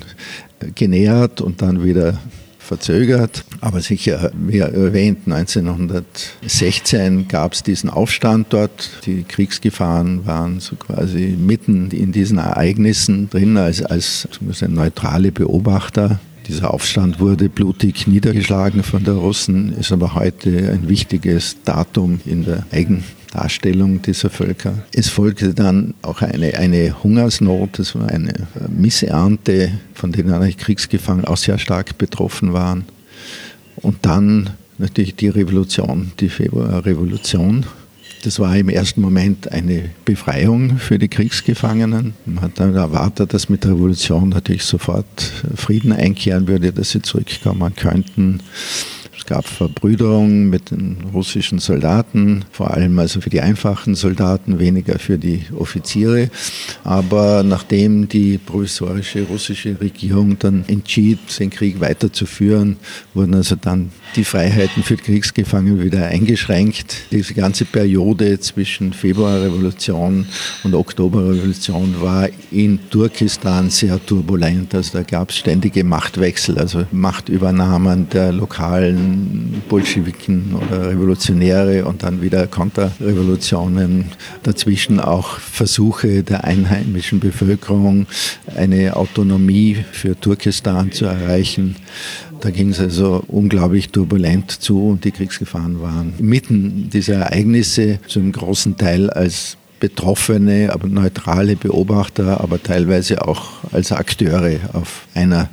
genähert und dann wieder verzögert. Aber sicher, wie erwähnt, 1916 gab es diesen Aufstand dort. Die Kriegsgefahren waren so quasi mitten in diesen Ereignissen drin als, als neutrale Beobachter. Dieser Aufstand wurde blutig niedergeschlagen von der Russen, ist aber heute ein wichtiges Datum in der Eigen Darstellung dieser Völker. Es folgte dann auch eine, eine Hungersnot, das war eine Missernte, von denen die Kriegsgefangenen auch sehr stark betroffen waren. Und dann natürlich die Revolution, die Februarrevolution. Das war im ersten Moment eine Befreiung für die Kriegsgefangenen. Man hat dann erwartet, dass mit der Revolution natürlich sofort Frieden einkehren würde, dass sie zurückkommen könnten. Es gab Verbrüderung mit den russischen Soldaten, vor allem also für die einfachen Soldaten, weniger für die Offiziere. Aber nachdem die provisorische russische Regierung dann entschied, den Krieg weiterzuführen, wurden also dann die Freiheiten für Kriegsgefangene wieder eingeschränkt. Diese ganze Periode zwischen Februarrevolution und Oktoberrevolution war in Turkestan sehr turbulent. Also da gab es ständige Machtwechsel, also Machtübernahmen der lokalen Bolschewiken oder Revolutionäre und dann wieder Konterrevolutionen. Dazwischen auch Versuche der einheimischen Bevölkerung, eine Autonomie für Turkestan zu erreichen. Da ging es also unglaublich turbulent zu und die Kriegsgefahren waren mitten dieser Ereignisse zum großen Teil als betroffene, aber neutrale Beobachter, aber teilweise auch als Akteure auf einer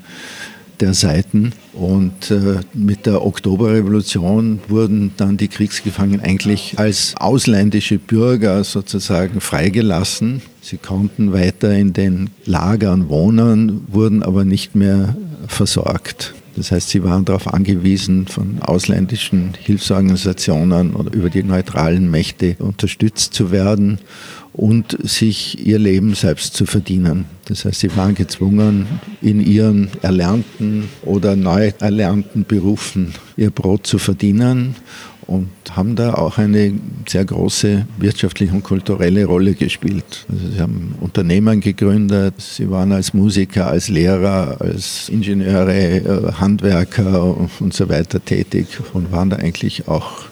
der Seiten. Und äh, mit der Oktoberrevolution wurden dann die Kriegsgefangenen eigentlich als ausländische Bürger sozusagen freigelassen. Sie konnten weiter in den Lagern wohnen, wurden aber nicht mehr versorgt. Das heißt, sie waren darauf angewiesen, von ausländischen Hilfsorganisationen oder über die neutralen Mächte unterstützt zu werden und sich ihr Leben selbst zu verdienen. Das heißt, sie waren gezwungen, in ihren erlernten oder neu erlernten Berufen ihr Brot zu verdienen und haben da auch eine sehr große wirtschaftliche und kulturelle Rolle gespielt. Also sie haben Unternehmen gegründet, sie waren als Musiker, als Lehrer, als Ingenieure, äh, Handwerker und so weiter tätig und waren da eigentlich auch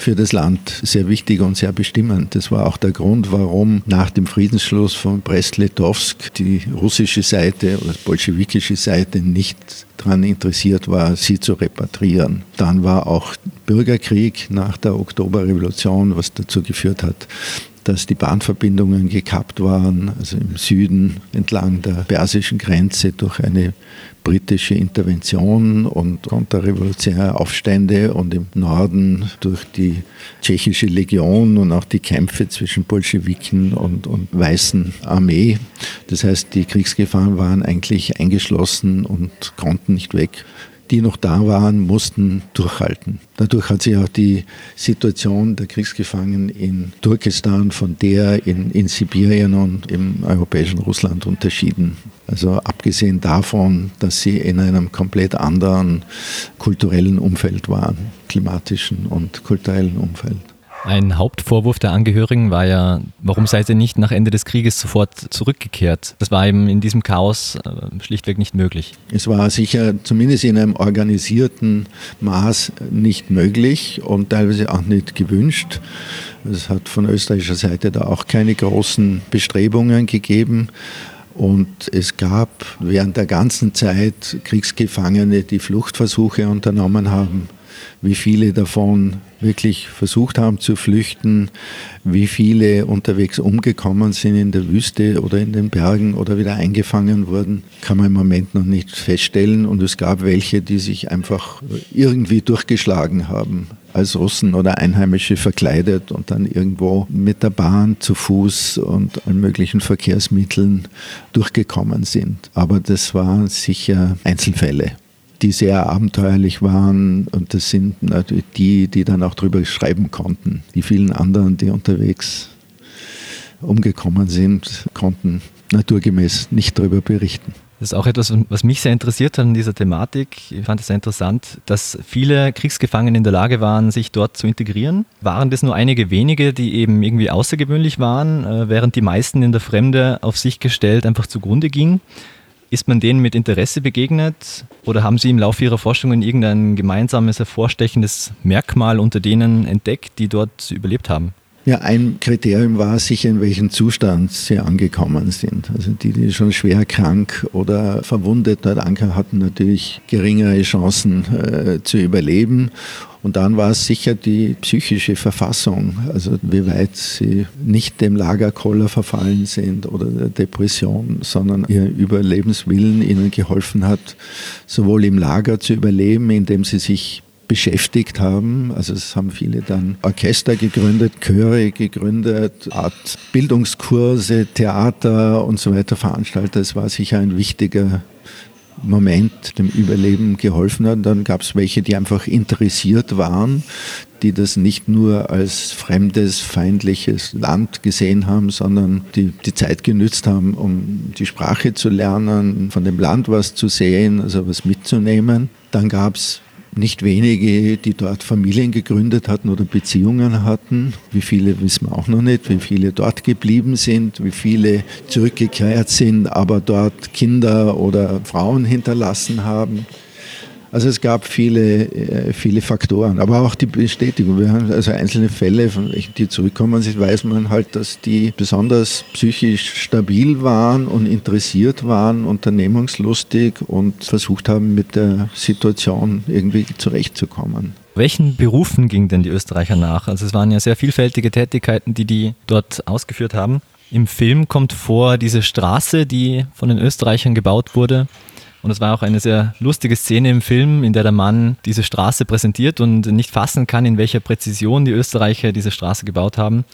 für das Land sehr wichtig und sehr bestimmend. Das war auch der Grund, warum nach dem Friedensschluss von Brest-Litovsk die russische Seite oder die bolschewikische Seite nicht daran interessiert war, sie zu repatriieren. Dann war auch Bürgerkrieg nach der Oktoberrevolution, was dazu geführt hat, dass die Bahnverbindungen gekappt waren, also im Süden entlang der persischen Grenze durch eine britische Intervention und konterrevolutionäre Aufstände und im Norden durch die tschechische Legion und auch die Kämpfe zwischen Bolschewiken und, und Weißen Armee. Das heißt, die Kriegsgefahren waren eigentlich eingeschlossen und konnten nicht weg die noch da waren, mussten durchhalten. Dadurch hat sich auch die Situation der Kriegsgefangenen in Turkestan von der in, in Sibirien und im europäischen Russland unterschieden. Also abgesehen davon, dass sie in einem komplett anderen kulturellen Umfeld waren, klimatischen und kulturellen Umfeld. Ein Hauptvorwurf der Angehörigen war ja, warum seid ihr nicht nach Ende des Krieges sofort zurückgekehrt? Das war eben in diesem Chaos äh, schlichtweg nicht möglich. Es war sicher zumindest in einem organisierten Maß nicht möglich und teilweise auch nicht gewünscht. Es hat von österreichischer Seite da auch keine großen Bestrebungen gegeben. Und es gab während der ganzen Zeit Kriegsgefangene, die Fluchtversuche unternommen haben wie viele davon wirklich versucht haben zu flüchten, wie viele unterwegs umgekommen sind in der Wüste oder in den Bergen oder wieder eingefangen wurden, kann man im Moment noch nicht feststellen. Und es gab welche, die sich einfach irgendwie durchgeschlagen haben, als Russen oder Einheimische verkleidet und dann irgendwo mit der Bahn zu Fuß und allen möglichen Verkehrsmitteln durchgekommen sind. Aber das waren sicher Einzelfälle die sehr abenteuerlich waren. Und das sind natürlich die, die dann auch drüber schreiben konnten. Die vielen anderen, die unterwegs umgekommen sind, konnten naturgemäß nicht darüber berichten. Das ist auch etwas, was mich sehr interessiert hat an dieser Thematik. Ich fand es sehr interessant, dass viele Kriegsgefangene in der Lage waren, sich dort zu integrieren. Waren das nur einige wenige, die eben irgendwie außergewöhnlich waren, äh, während die meisten in der Fremde auf sich gestellt einfach zugrunde gingen? Ist man denen mit Interesse begegnet oder haben Sie im Laufe Ihrer Forschungen irgendein gemeinsames, hervorstechendes Merkmal unter denen entdeckt, die dort überlebt haben? Ja, ein Kriterium war sicher, in welchem Zustand sie angekommen sind. Also die, die schon schwer krank oder verwundet dort ankamen, hatten natürlich geringere Chancen äh, zu überleben. Und dann war es sicher die psychische Verfassung, also wie weit sie nicht dem Lagerkoller verfallen sind oder der Depression, sondern ihr Überlebenswillen ihnen geholfen hat, sowohl im Lager zu überleben, indem sie sich beschäftigt haben. Also es haben viele dann Orchester gegründet, Chöre gegründet, Art Bildungskurse, Theater und so weiter veranstaltet. Es war sicher ein wichtiger Moment dem Überleben geholfen hat. Dann gab es welche, die einfach interessiert waren, die das nicht nur als fremdes, feindliches Land gesehen haben, sondern die die Zeit genützt haben, um die Sprache zu lernen, von dem Land was zu sehen, also was mitzunehmen. Dann gab es nicht wenige, die dort Familien gegründet hatten oder Beziehungen hatten. Wie viele wissen wir auch noch nicht, wie viele dort geblieben sind, wie viele zurückgekehrt sind, aber dort Kinder oder Frauen hinterlassen haben. Also es gab viele, äh, viele Faktoren, aber auch die Bestätigung. Wir haben also einzelne Fälle, von welchen die zurückkommen, weiß man halt, dass die besonders psychisch stabil waren und interessiert waren, unternehmungslustig und versucht haben, mit der Situation irgendwie zurechtzukommen. Welchen Berufen gingen denn die Österreicher nach? Also es waren ja sehr vielfältige Tätigkeiten, die die dort ausgeführt haben. Im Film kommt vor diese Straße, die von den Österreichern gebaut wurde. Und es war auch eine sehr lustige Szene im Film, in der der Mann diese Straße präsentiert und nicht fassen kann, in welcher Präzision die Österreicher diese Straße gebaut haben.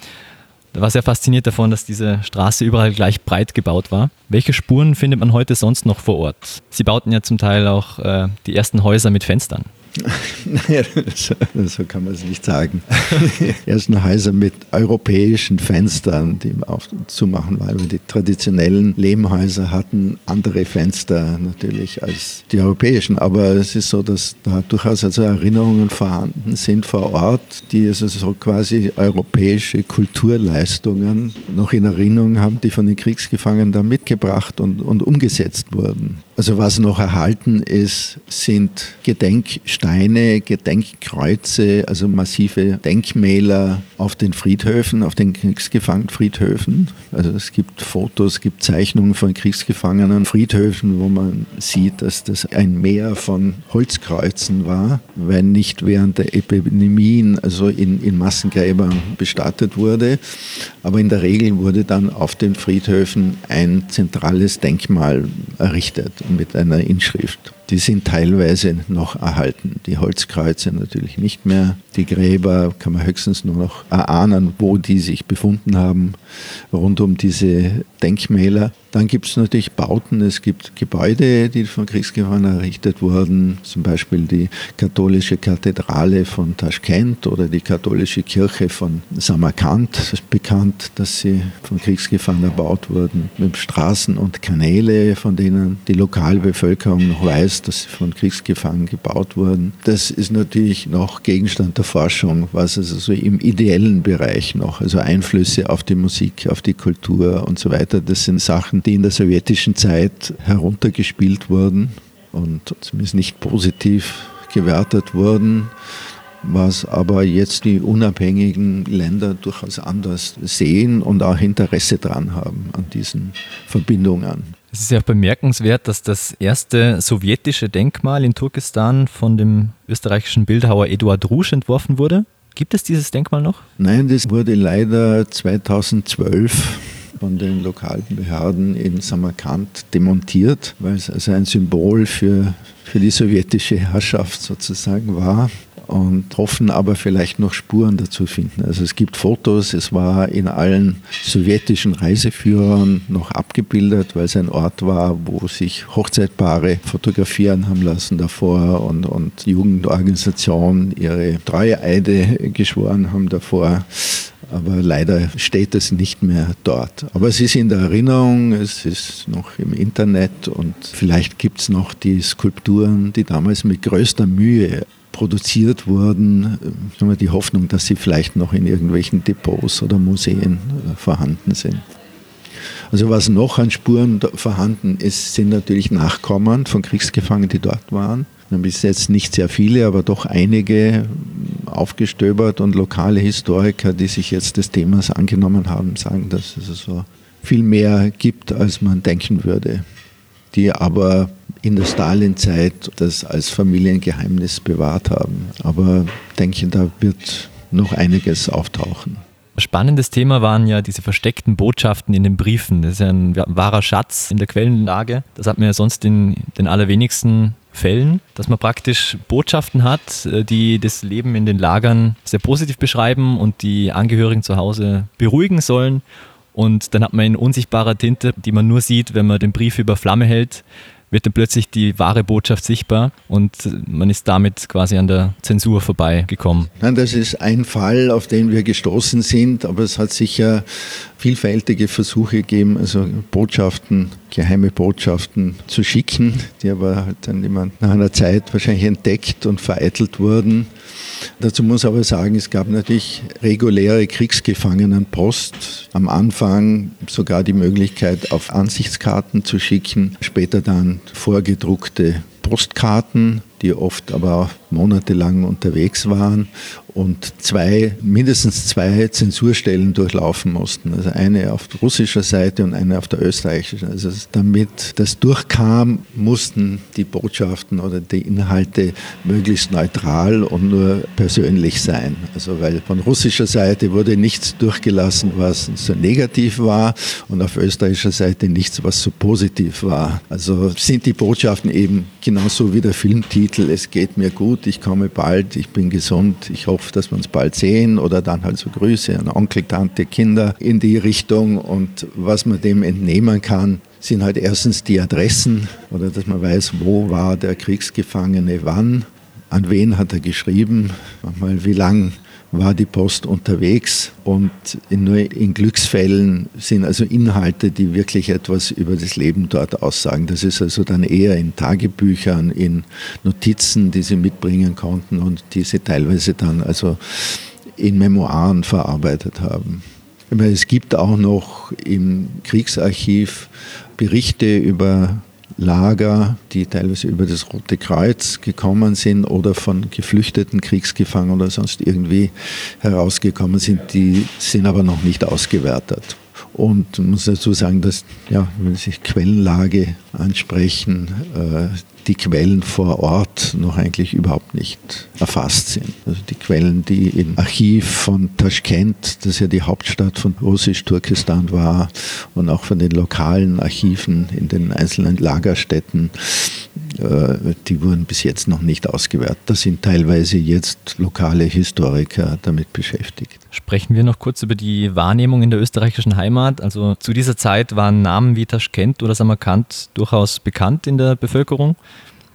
Er war sehr fasziniert davon, dass diese Straße überall gleich breit gebaut war. Welche Spuren findet man heute sonst noch vor Ort? Sie bauten ja zum Teil auch äh, die ersten Häuser mit Fenstern. Naja, so, kann man es nicht sagen. Ersten Häuser mit europäischen Fenstern, die aufzumachen waren, weil die traditionellen Lehmhäuser hatten andere Fenster natürlich als die europäischen. Aber es ist so, dass da durchaus also Erinnerungen vorhanden sind vor Ort, die also so quasi europäische Kulturleistungen noch in Erinnerung haben, die von den Kriegsgefangenen da mitgebracht und, und umgesetzt wurden. Also was noch erhalten ist, sind Gedenksteine, Gedenkkreuze, also massive Denkmäler auf den Friedhöfen, auf den Kriegsgefangenenfriedhöfen. Also es gibt Fotos, es gibt Zeichnungen von Kriegsgefangenen Friedhöfen, wo man sieht, dass das ein Meer von Holzkreuzen war, wenn nicht während der Epidemien, also in, in Massengräbern bestattet wurde. Aber in der Regel wurde dann auf den Friedhöfen ein zentrales Denkmal errichtet mit einer Inschrift. Die sind teilweise noch erhalten. Die Holzkreuze natürlich nicht mehr. Die Gräber kann man höchstens nur noch erahnen, wo die sich befunden haben, rund um diese Denkmäler. Dann gibt es natürlich Bauten, es gibt Gebäude, die von Kriegsgefangenen errichtet wurden, zum Beispiel die katholische Kathedrale von Taschkent oder die katholische Kirche von Samarkand. Es ist bekannt, dass sie von Kriegsgefangenen erbaut wurden, mit Straßen und Kanäle, von denen die Lokalbevölkerung noch weiß, dass sie von Kriegsgefangenen gebaut wurden. Das ist natürlich noch Gegenstand der Forschung, was also so im ideellen Bereich noch, also Einflüsse auf die Musik, auf die Kultur und so weiter, das sind Sachen, die in der sowjetischen Zeit heruntergespielt wurden und zumindest nicht positiv gewertet wurden, was aber jetzt die unabhängigen Länder durchaus anders sehen und auch Interesse daran haben an diesen Verbindungen. Es ist ja auch bemerkenswert, dass das erste sowjetische Denkmal in Turkestan von dem österreichischen Bildhauer Eduard Rusch entworfen wurde. Gibt es dieses Denkmal noch? Nein, das wurde leider 2012 von den lokalen Behörden in Samarkand demontiert, weil es also ein Symbol für, für die sowjetische Herrschaft sozusagen war und hoffen aber vielleicht noch Spuren dazu finden. Also es gibt Fotos, es war in allen sowjetischen Reiseführern noch abgebildet, weil es ein Ort war, wo sich Hochzeitpaare fotografieren haben lassen davor und, und Jugendorganisationen ihre Treueeide geschworen haben davor aber leider steht es nicht mehr dort. Aber es ist in der Erinnerung, es ist noch im Internet und vielleicht gibt es noch die Skulpturen, die damals mit größter Mühe produziert wurden. Die Hoffnung, dass sie vielleicht noch in irgendwelchen Depots oder Museen äh, vorhanden sind. Also was noch an Spuren vorhanden ist, sind natürlich Nachkommen von Kriegsgefangenen, die dort waren. Bis jetzt nicht sehr viele, aber doch einige aufgestöbert und lokale Historiker, die sich jetzt des Themas angenommen haben, sagen, dass es so viel mehr gibt, als man denken würde, die aber in der Stalin-Zeit das als Familiengeheimnis bewahrt haben. Aber ich denke, da wird noch einiges auftauchen. Spannendes Thema waren ja diese versteckten Botschaften in den Briefen. Das ist ja ein wahrer Schatz in der Quellenlage. Das hat man ja sonst in den allerwenigsten Fällen, dass man praktisch Botschaften hat, äh, die das Leben in den Lagern sehr positiv beschreiben und die Angehörigen zu Hause beruhigen sollen. Und dann hat man in unsichtbarer Tinte, die man nur sieht, wenn man den Brief über Flamme hält, wird dann plötzlich die wahre Botschaft sichtbar und man ist damit quasi an der Zensur vorbeigekommen. Nein, das ist ein Fall, auf den wir gestoßen sind, aber es hat sicher vielfältige Versuche gegeben, also Botschaften geheime Botschaften zu schicken, die aber dann immer nach einer Zeit wahrscheinlich entdeckt und vereitelt wurden. Dazu muss aber sagen, es gab natürlich reguläre Kriegsgefangenenpost. Am Anfang sogar die Möglichkeit, auf Ansichtskarten zu schicken, später dann vorgedruckte Postkarten, die oft aber auch monatelang unterwegs waren und zwei, mindestens zwei Zensurstellen durchlaufen mussten. Also eine auf russischer Seite und eine auf der österreichischen. Also damit das durchkam, mussten die Botschaften oder die Inhalte möglichst neutral und nur persönlich sein. Also weil von russischer Seite wurde nichts durchgelassen, was so negativ war und auf österreichischer Seite nichts, was so positiv war. Also sind die Botschaften eben genauso wie der Filmtitel, es geht mir gut, ich komme bald, ich bin gesund, ich hoffe, dass wir uns bald sehen oder dann halt so Grüße an Onkel, Tante, Kinder in die Richtung. Und was man dem entnehmen kann, sind halt erstens die Adressen oder dass man weiß, wo war der Kriegsgefangene wann, an wen hat er geschrieben, manchmal wie lang war die Post unterwegs und in, nur in Glücksfällen sind also Inhalte, die wirklich etwas über das Leben dort aussagen. Das ist also dann eher in Tagebüchern, in Notizen, die sie mitbringen konnten und die sie teilweise dann also in Memoiren verarbeitet haben. Meine, es gibt auch noch im Kriegsarchiv Berichte über Lager, die teilweise über das Rote Kreuz gekommen sind oder von geflüchteten Kriegsgefangenen oder sonst irgendwie herausgekommen sind, die sind aber noch nicht ausgewertet. Und muss dazu sagen, dass, ja, wenn Sie Quellenlage ansprechen, äh, die Quellen vor Ort noch eigentlich überhaupt nicht erfasst sind. Also die Quellen, die im Archiv von Taschkent, das ja die Hauptstadt von Russisch-Turkestan war, und auch von den lokalen Archiven in den einzelnen Lagerstätten, die wurden bis jetzt noch nicht ausgewertet. Da sind teilweise jetzt lokale Historiker damit beschäftigt. Sprechen wir noch kurz über die Wahrnehmung in der österreichischen Heimat. Also zu dieser Zeit waren Namen wie Taschkent oder Samarkand durchaus bekannt in der Bevölkerung.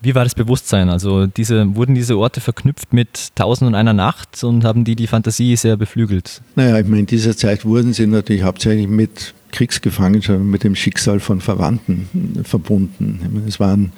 Wie war das Bewusstsein? Also diese, wurden diese Orte verknüpft mit Tausend und einer Nacht und haben die die Fantasie sehr beflügelt? Naja, ich meine, in dieser Zeit wurden sie natürlich hauptsächlich mit Kriegsgefangenschaft, mit dem Schicksal von Verwandten verbunden. Meine, es waren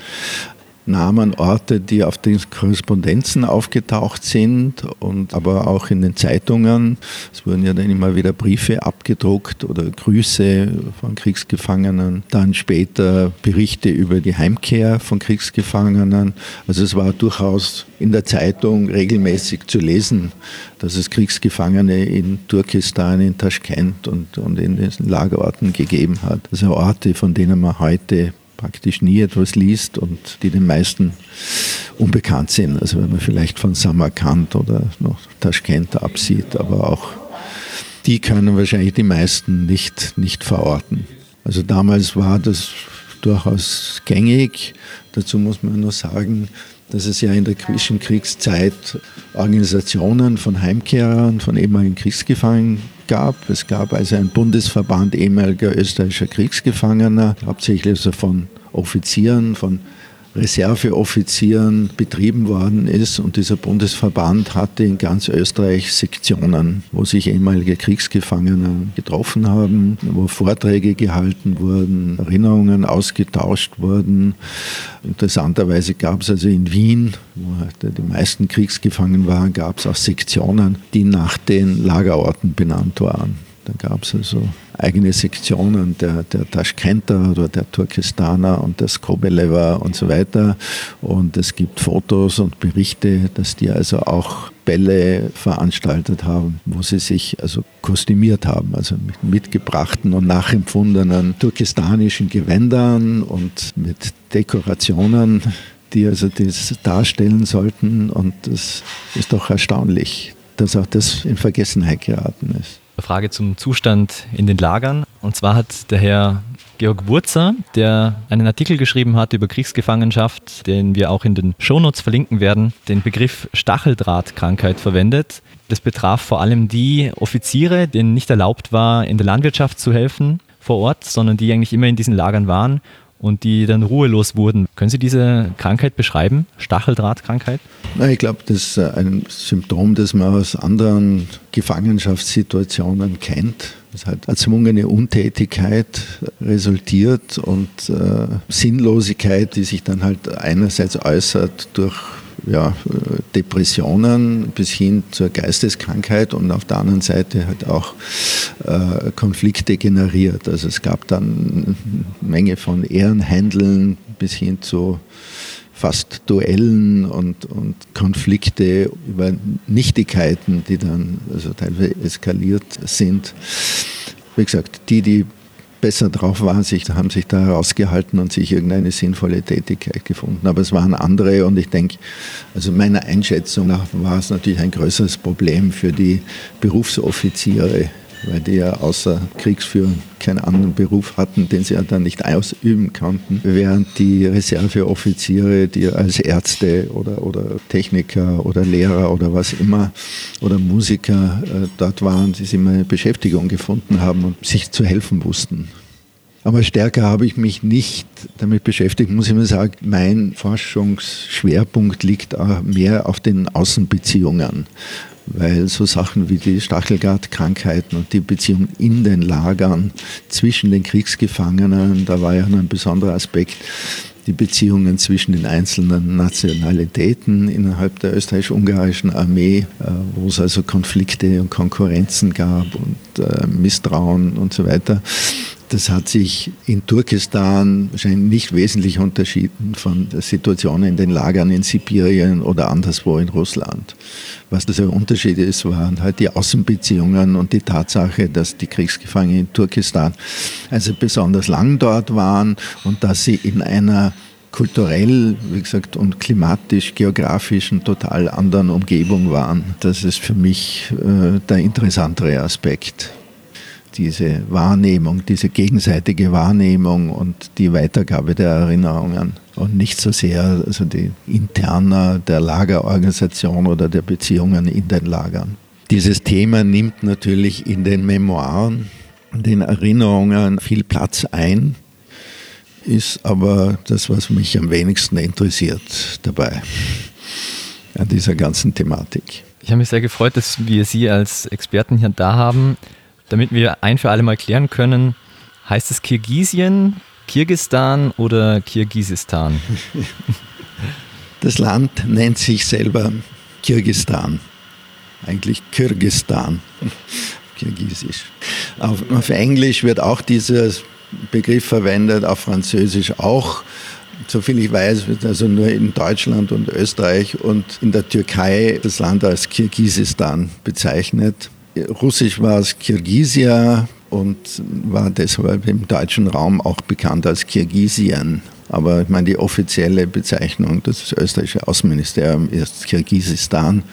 Namen, Orte, die auf den Korrespondenzen aufgetaucht sind und aber auch in den Zeitungen. Es wurden ja dann immer wieder Briefe abgedruckt oder Grüße von Kriegsgefangenen, dann später Berichte über die Heimkehr von Kriegsgefangenen. Also es war durchaus in der Zeitung regelmäßig zu lesen, dass es Kriegsgefangene in Turkestan, in Taschkent und, und in den Lagerorten gegeben hat. Also Orte, von denen man heute praktisch nie etwas liest und die den meisten unbekannt sind. Also wenn man vielleicht von Samarkand oder noch Taschkent absieht, aber auch die können wahrscheinlich die meisten nicht, nicht verorten. Also damals war das durchaus gängig. Dazu muss man nur sagen, dass es ja in der Zwischenkriegszeit Organisationen von Heimkehrern, von ehemaligen Kriegsgefangenen gab. Es gab also einen Bundesverband ehemaliger österreichischer Kriegsgefangener, hauptsächlich also von Offizieren, von Reserveoffizieren betrieben worden ist. Und dieser Bundesverband hatte in ganz Österreich Sektionen, wo sich ehemalige Kriegsgefangene getroffen haben, wo Vorträge gehalten wurden, Erinnerungen ausgetauscht wurden. Interessanterweise gab es also in Wien, wo die meisten Kriegsgefangenen waren, gab es auch Sektionen, die nach den Lagerorten benannt waren. Da gab es also eigene Sektionen der, der Taschkenter oder der Turkestaner und der Skobelever und so weiter. Und es gibt Fotos und Berichte, dass die also auch Bälle veranstaltet haben, wo sie sich also kostümiert haben, also mit mitgebrachten und nachempfundenen turkestanischen Gewändern und mit Dekorationen, die also das darstellen sollten. Und das ist doch erstaunlich, dass auch das in Vergessenheit geraten ist. Frage zum Zustand in den Lagern. Und zwar hat der Herr Georg Wurzer, der einen Artikel geschrieben hat über Kriegsgefangenschaft, den wir auch in den Shownotes verlinken werden, den Begriff Stacheldrahtkrankheit verwendet. Das betraf vor allem die Offiziere, denen nicht erlaubt war, in der Landwirtschaft zu helfen vor Ort, sondern die eigentlich immer in diesen Lagern waren und die dann ruhelos wurden. Können Sie diese Krankheit beschreiben? Stacheldrahtkrankheit? Na, ich glaube, das ist ein Symptom, das man aus anderen Gefangenschaftssituationen kennt. Das hat erzwungene Untätigkeit resultiert und äh, Sinnlosigkeit, die sich dann halt einerseits äußert durch ja, Depressionen bis hin zur Geisteskrankheit und auf der anderen Seite halt auch äh, Konflikte generiert. Also es gab dann eine Menge von Ehrenhändeln bis hin zu fast Duellen und, und Konflikte über Nichtigkeiten, die dann also teilweise eskaliert sind. Wie gesagt, die, die besser drauf waren, sich, haben sich da herausgehalten und sich irgendeine sinnvolle Tätigkeit gefunden. Aber es waren andere und ich denke, also meiner Einschätzung nach war es natürlich ein größeres Problem für die Berufsoffiziere weil die ja außer Kriegsführung keinen anderen Beruf hatten, den sie ja dann nicht ausüben konnten, während die Reserveoffiziere, die als Ärzte oder, oder Techniker oder Lehrer oder was immer oder Musiker äh, dort waren, die immer eine Beschäftigung gefunden haben und sich zu helfen wussten. Aber stärker habe ich mich nicht damit beschäftigt, muss ich mal sagen. Mein Forschungsschwerpunkt liegt auch mehr auf den Außenbeziehungen weil so Sachen wie die Stachelgart-Krankheiten und die Beziehung in den Lagern zwischen den Kriegsgefangenen, da war ja noch ein besonderer Aspekt, die Beziehungen zwischen den einzelnen Nationalitäten innerhalb der österreichisch-ungarischen Armee, äh, wo es also Konflikte und Konkurrenzen gab und äh, Misstrauen und so weiter. Das hat sich in Turkestan wahrscheinlich nicht wesentlich unterschieden von der Situation in den Lagern in Sibirien oder anderswo in Russland. Was der Unterschied ist, waren halt die Außenbeziehungen und die Tatsache, dass die Kriegsgefangenen in Turkestan also besonders lang dort waren und dass sie in einer kulturell, wie gesagt, und klimatisch, geografischen total anderen Umgebung waren. Das ist für mich äh, der interessantere Aspekt diese Wahrnehmung, diese gegenseitige Wahrnehmung und die Weitergabe der Erinnerungen und nicht so sehr also die Interna der Lagerorganisation oder der Beziehungen in den Lagern. Dieses Thema nimmt natürlich in den Memoiren, den Erinnerungen viel Platz ein, ist aber das, was mich am wenigsten interessiert dabei, an dieser ganzen Thematik. Ich habe mich sehr gefreut, dass wir Sie als Experten hier da haben. Damit wir ein für alle Mal klären können, heißt es Kirgisien, Kirgistan oder Kirgisistan? Das Land nennt sich selber Kirgistan. Eigentlich Kirgistan. Kirgisisch. Auf, auf Englisch wird auch dieser Begriff verwendet, auf Französisch auch. Soviel ich weiß, wird also nur in Deutschland und Österreich und in der Türkei das Land als Kirgisistan bezeichnet. Russisch war es Kirgisia und war deshalb im deutschen Raum auch bekannt als Kirgisien. Aber ich meine, die offizielle Bezeichnung des österreichischen Außenministeriums ist Kirgisistan.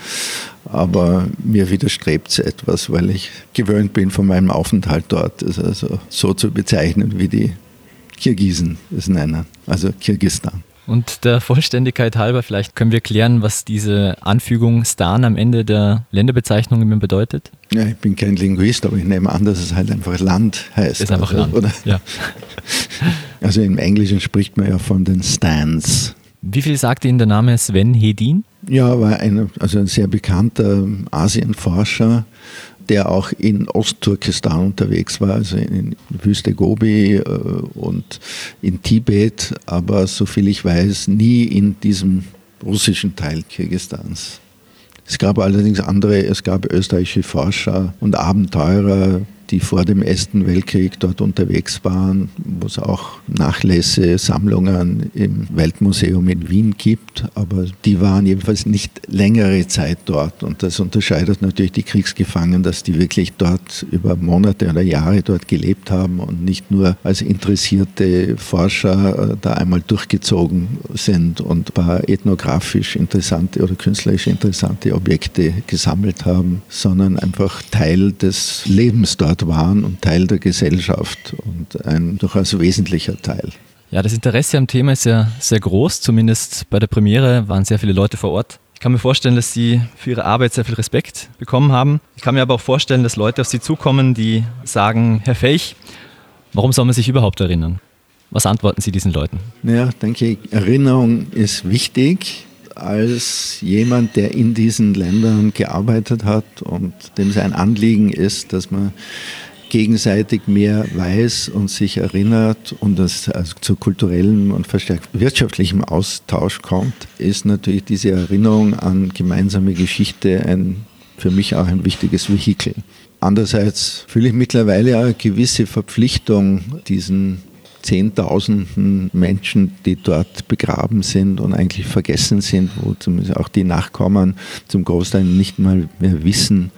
Aber mir widerstrebt es etwas, weil ich gewöhnt bin von meinem Aufenthalt dort, es also so zu bezeichnen, wie die Kirgisen es nennen, also Kirgistan. Und der Vollständigkeit halber, vielleicht können wir klären, was diese Anfügung Stan am Ende der Länderbezeichnung immer bedeutet? Ja, ich bin kein Linguist, aber ich nehme an, dass es halt einfach Land heißt. Ist einfach also, Land, oder? Ja. Also im Englischen spricht man ja von den Stans. Wie viel sagt Ihnen der Name Sven Hedin? Ja, war ein, also ein sehr bekannter Asienforscher, der auch in Ostturkestan unterwegs war, also in Wüste Gobi äh, und in Tibet, aber soviel ich weiß, nie in diesem russischen Teil Kirgisistans. Es gab allerdings andere, es gab österreichische Forscher und Abenteurer, die vor dem Ersten Weltkrieg dort unterwegs waren, wo es auch Nachlässe, Sammlungen im Weltmuseum in Wien gibt, aber die waren jedenfalls nicht längere Zeit dort. Und das unterscheidet natürlich die Kriegsgefangenen, dass die wirklich dort über Monate oder Jahre dort gelebt haben und nicht nur als interessierte Forscher äh, da einmal durchgezogen sind und ein paar ethnografisch interessante oder künstlerisch interessante Objekte gesammelt haben, sondern einfach Teil des Lebens dort dort waren und Teil der Gesellschaft und ein durchaus wesentlicher Teil. Ja, das Interesse am Thema ist ja sehr groß, zumindest bei der Premiere waren sehr viele Leute vor Ort. Ich kann mir vorstellen, dass Sie für Ihre Arbeit sehr viel Respekt bekommen haben. Ich kann mir aber auch vorstellen, dass Leute auf Sie zukommen, die sagen, Herr Felch, warum soll man sich überhaupt erinnern? Was antworten Sie diesen Leuten? Ja, denke ich, Erinnerung ist wichtig als jemand, der in diesen Ländern gearbeitet hat und dem sein Anliegen ist, dass man gegenseitig mehr weiß und sich erinnert und es also zu kulturellem und verstärkt wirtschaftlichem Austausch kommt, ist natürlich diese Erinnerung an gemeinsame Geschichte ein, für mich auch ein wichtiges Vehikel. Andererseits fühle ich mittlerweile auch eine gewisse Verpflichtung, diesen Zehntausenden Menschen, die dort begraben sind und eigentlich vergessen sind, wo zumindest auch die Nachkommen zum Großteil nicht mal mehr wissen,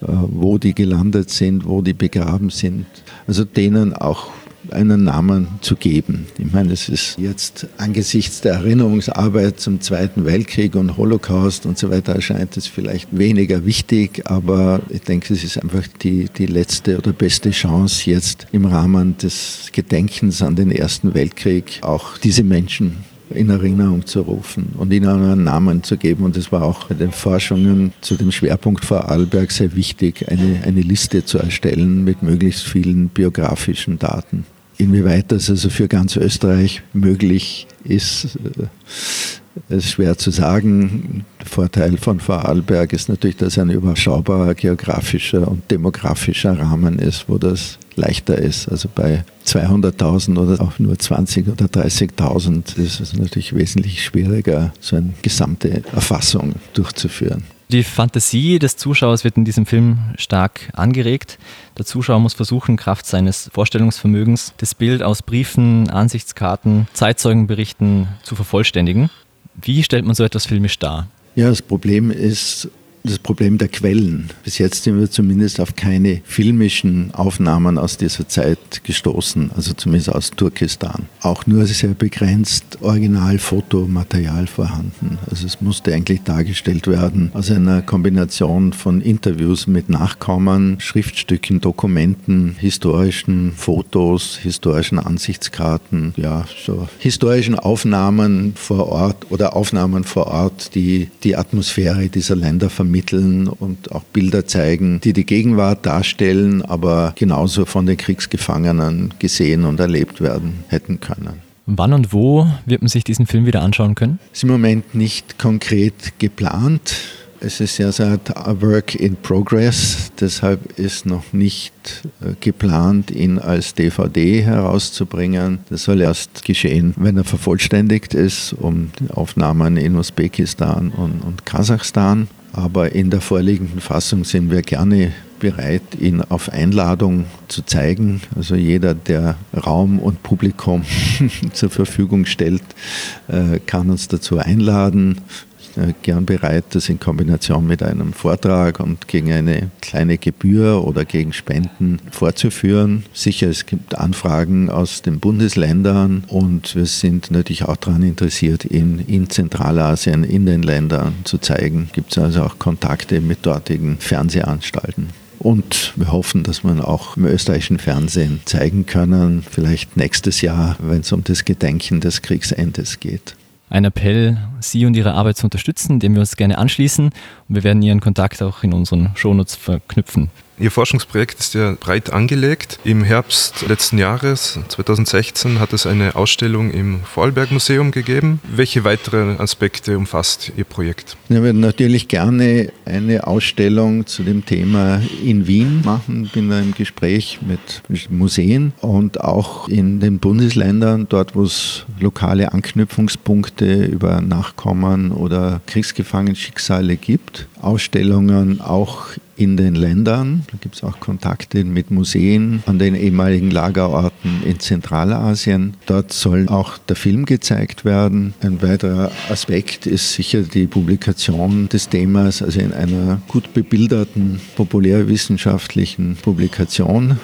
äh, wo die gelandet sind, wo die begraben sind. Also denen auch einen Namen zu geben. Ich meine, es ist jetzt angesichts der Erinnerungsarbeit zum Zweiten Weltkrieg und Holocaust und so weiter erscheint es vielleicht weniger wichtig, aber ich denke, es ist einfach die, die letzte oder beste Chance jetzt im Rahmen des Gedenkens an den Ersten Weltkrieg auch diese Menschen in Erinnerung zu rufen und ihnen einen Namen zu geben. Und es war auch bei den Forschungen zu dem Schwerpunkt Vorarlberg sehr wichtig, eine, eine Liste zu erstellen mit möglichst vielen biografischen Daten. Inwieweit das also für ganz Österreich möglich ist, äh, ist schwer zu sagen. Der Vorteil von Vorarlberg ist natürlich, dass ein überschaubarer geografischer und demografischer Rahmen ist, wo das leichter ist. Also bei 200.000 oder auch nur 20.000 oder 30.000 ist es natürlich wesentlich schwieriger, so eine gesamte Erfassung durchzuführen. Die Fantasie des Zuschauers wird in diesem Film stark angeregt. Der Zuschauer muss versuchen, Kraft seines Vorstellungsvermögens das Bild aus Briefen, Ansichtskarten, Zeitzeugenberichten zu vervollständigen. Wie stellt man so etwas filmisch dar? Ja, das Problem ist, das Problem der Quellen. Bis jetzt sind wir zumindest auf keine filmischen Aufnahmen aus dieser Zeit gestoßen, also zumindest aus Turkestan. Auch nur sehr begrenzt Originalfotomaterial vorhanden. Also es musste eigentlich dargestellt werden aus einer Kombination von Interviews mit Nachkommen, Schriftstücken, Dokumenten, historischen Fotos, historischen Ansichtskarten, ja, so historischen Aufnahmen vor Ort oder Aufnahmen vor Ort, die die Atmosphäre dieser Länder vermitteln vermitteln und auch Bilder zeigen, die die Gegenwart darstellen, aber genauso von den Kriegsgefangenen gesehen und erlebt werden hätten können. Wann und wo wird man sich diesen Film wieder anschauen können? Ist im Moment nicht konkret geplant. Es ist ja seit a Work in Progress, deshalb ist noch nicht äh, geplant, ihn als DVD herauszubringen. Das soll erst geschehen, wenn er vervollständigt ist, um Aufnahmen in Usbekistan und, und Kasachstan. Aber in der vorliegenden Fassung sind wir gerne bereit, ihn auf Einladung zu zeigen. Also jeder, der Raum und Publikum zur Verfügung stellt, äh, kann uns dazu einladen. Äh, gern bereit, das in Kombination mit einem Vortrag und gegen eine kleine Gebühr oder gegen Spenden vorzuführen. Sicher, es gibt Anfragen aus den Bundesländern und wir sind natürlich auch daran interessiert, ihn in Zentralasien, in den Ländern zu zeigen. Gibt es also auch Kontakte mit dortigen Fernsehanstalten. Und wir hoffen, dass wir auch im österreichischen Fernsehen zeigen können, vielleicht nächstes Jahr, wenn es um das Gedenken des Kriegsendes geht ein Appell, Sie und Ihre Arbeit zu unterstützen, dem wir uns gerne anschließen. Und wir werden Ihren Kontakt auch in unseren Shownotes verknüpfen. Ihr Forschungsprojekt ist ja breit angelegt. Im Herbst letzten Jahres, 2016, hat es eine Ausstellung im Vorarlberg Museum gegeben. Welche weiteren Aspekte umfasst Ihr Projekt? Wir würden natürlich gerne eine Ausstellung zu dem Thema in Wien machen. Ich bin da im Gespräch mit Museen und auch in den Bundesländern, dort wo es lokale Anknüpfungspunkte über Nachkommen oder Kriegsgefangenschicksale gibt. Ausstellungen auch in den Ländern. Da gibt es auch Kontakte mit Museen an den ehemaligen Lagerorten in Zentralasien. Dort soll auch der Film gezeigt werden. Ein weiterer Aspekt ist sicher die Publikation des Themas, also in einer gut bebilderten populärwissenschaftlichen Publikation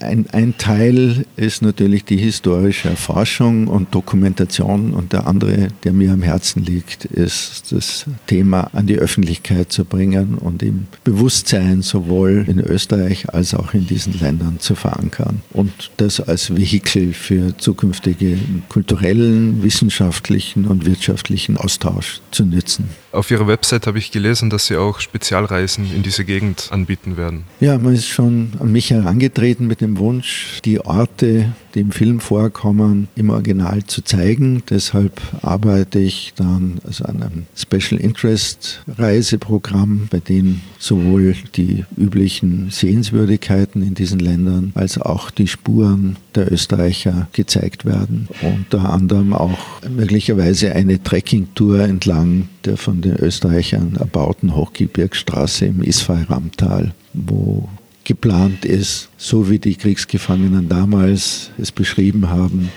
ein, ein, Teil ist natürlich die historische Erforschung und Dokumentation und der andere, der mir am Herzen liegt, ist das Thema an die Öffentlichkeit zu bringen und im Bewusstsein sowohl in Österreich als auch in diesen Ländern zu verankern und das als Vehikel für zukünftige kulturellen, wissenschaftlichen und wirtschaftlichen Austausch zu nützen. Auf Ihrer Website habe ich gelesen, dass Sie auch Spezialreisen in diese Gegend anbieten werden. Ja, man ist schon an mich herangetreten mit dem dem Wunsch, die Orte, die im Film vorkommen, im Original zu zeigen. Deshalb arbeite ich dann also an einem Special Interest Reiseprogramm, bei dem sowohl die üblichen Sehenswürdigkeiten in diesen Ländern als auch die Spuren der Österreicher gezeigt werden. Unter anderem auch möglicherweise eine Trekkingtour entlang der von den Österreichern erbauten Hochgebirgsstraße im Isfay-Ramtal, wo geplant ist, so wie die Kriegsgefangenen damals es beschrieben haben,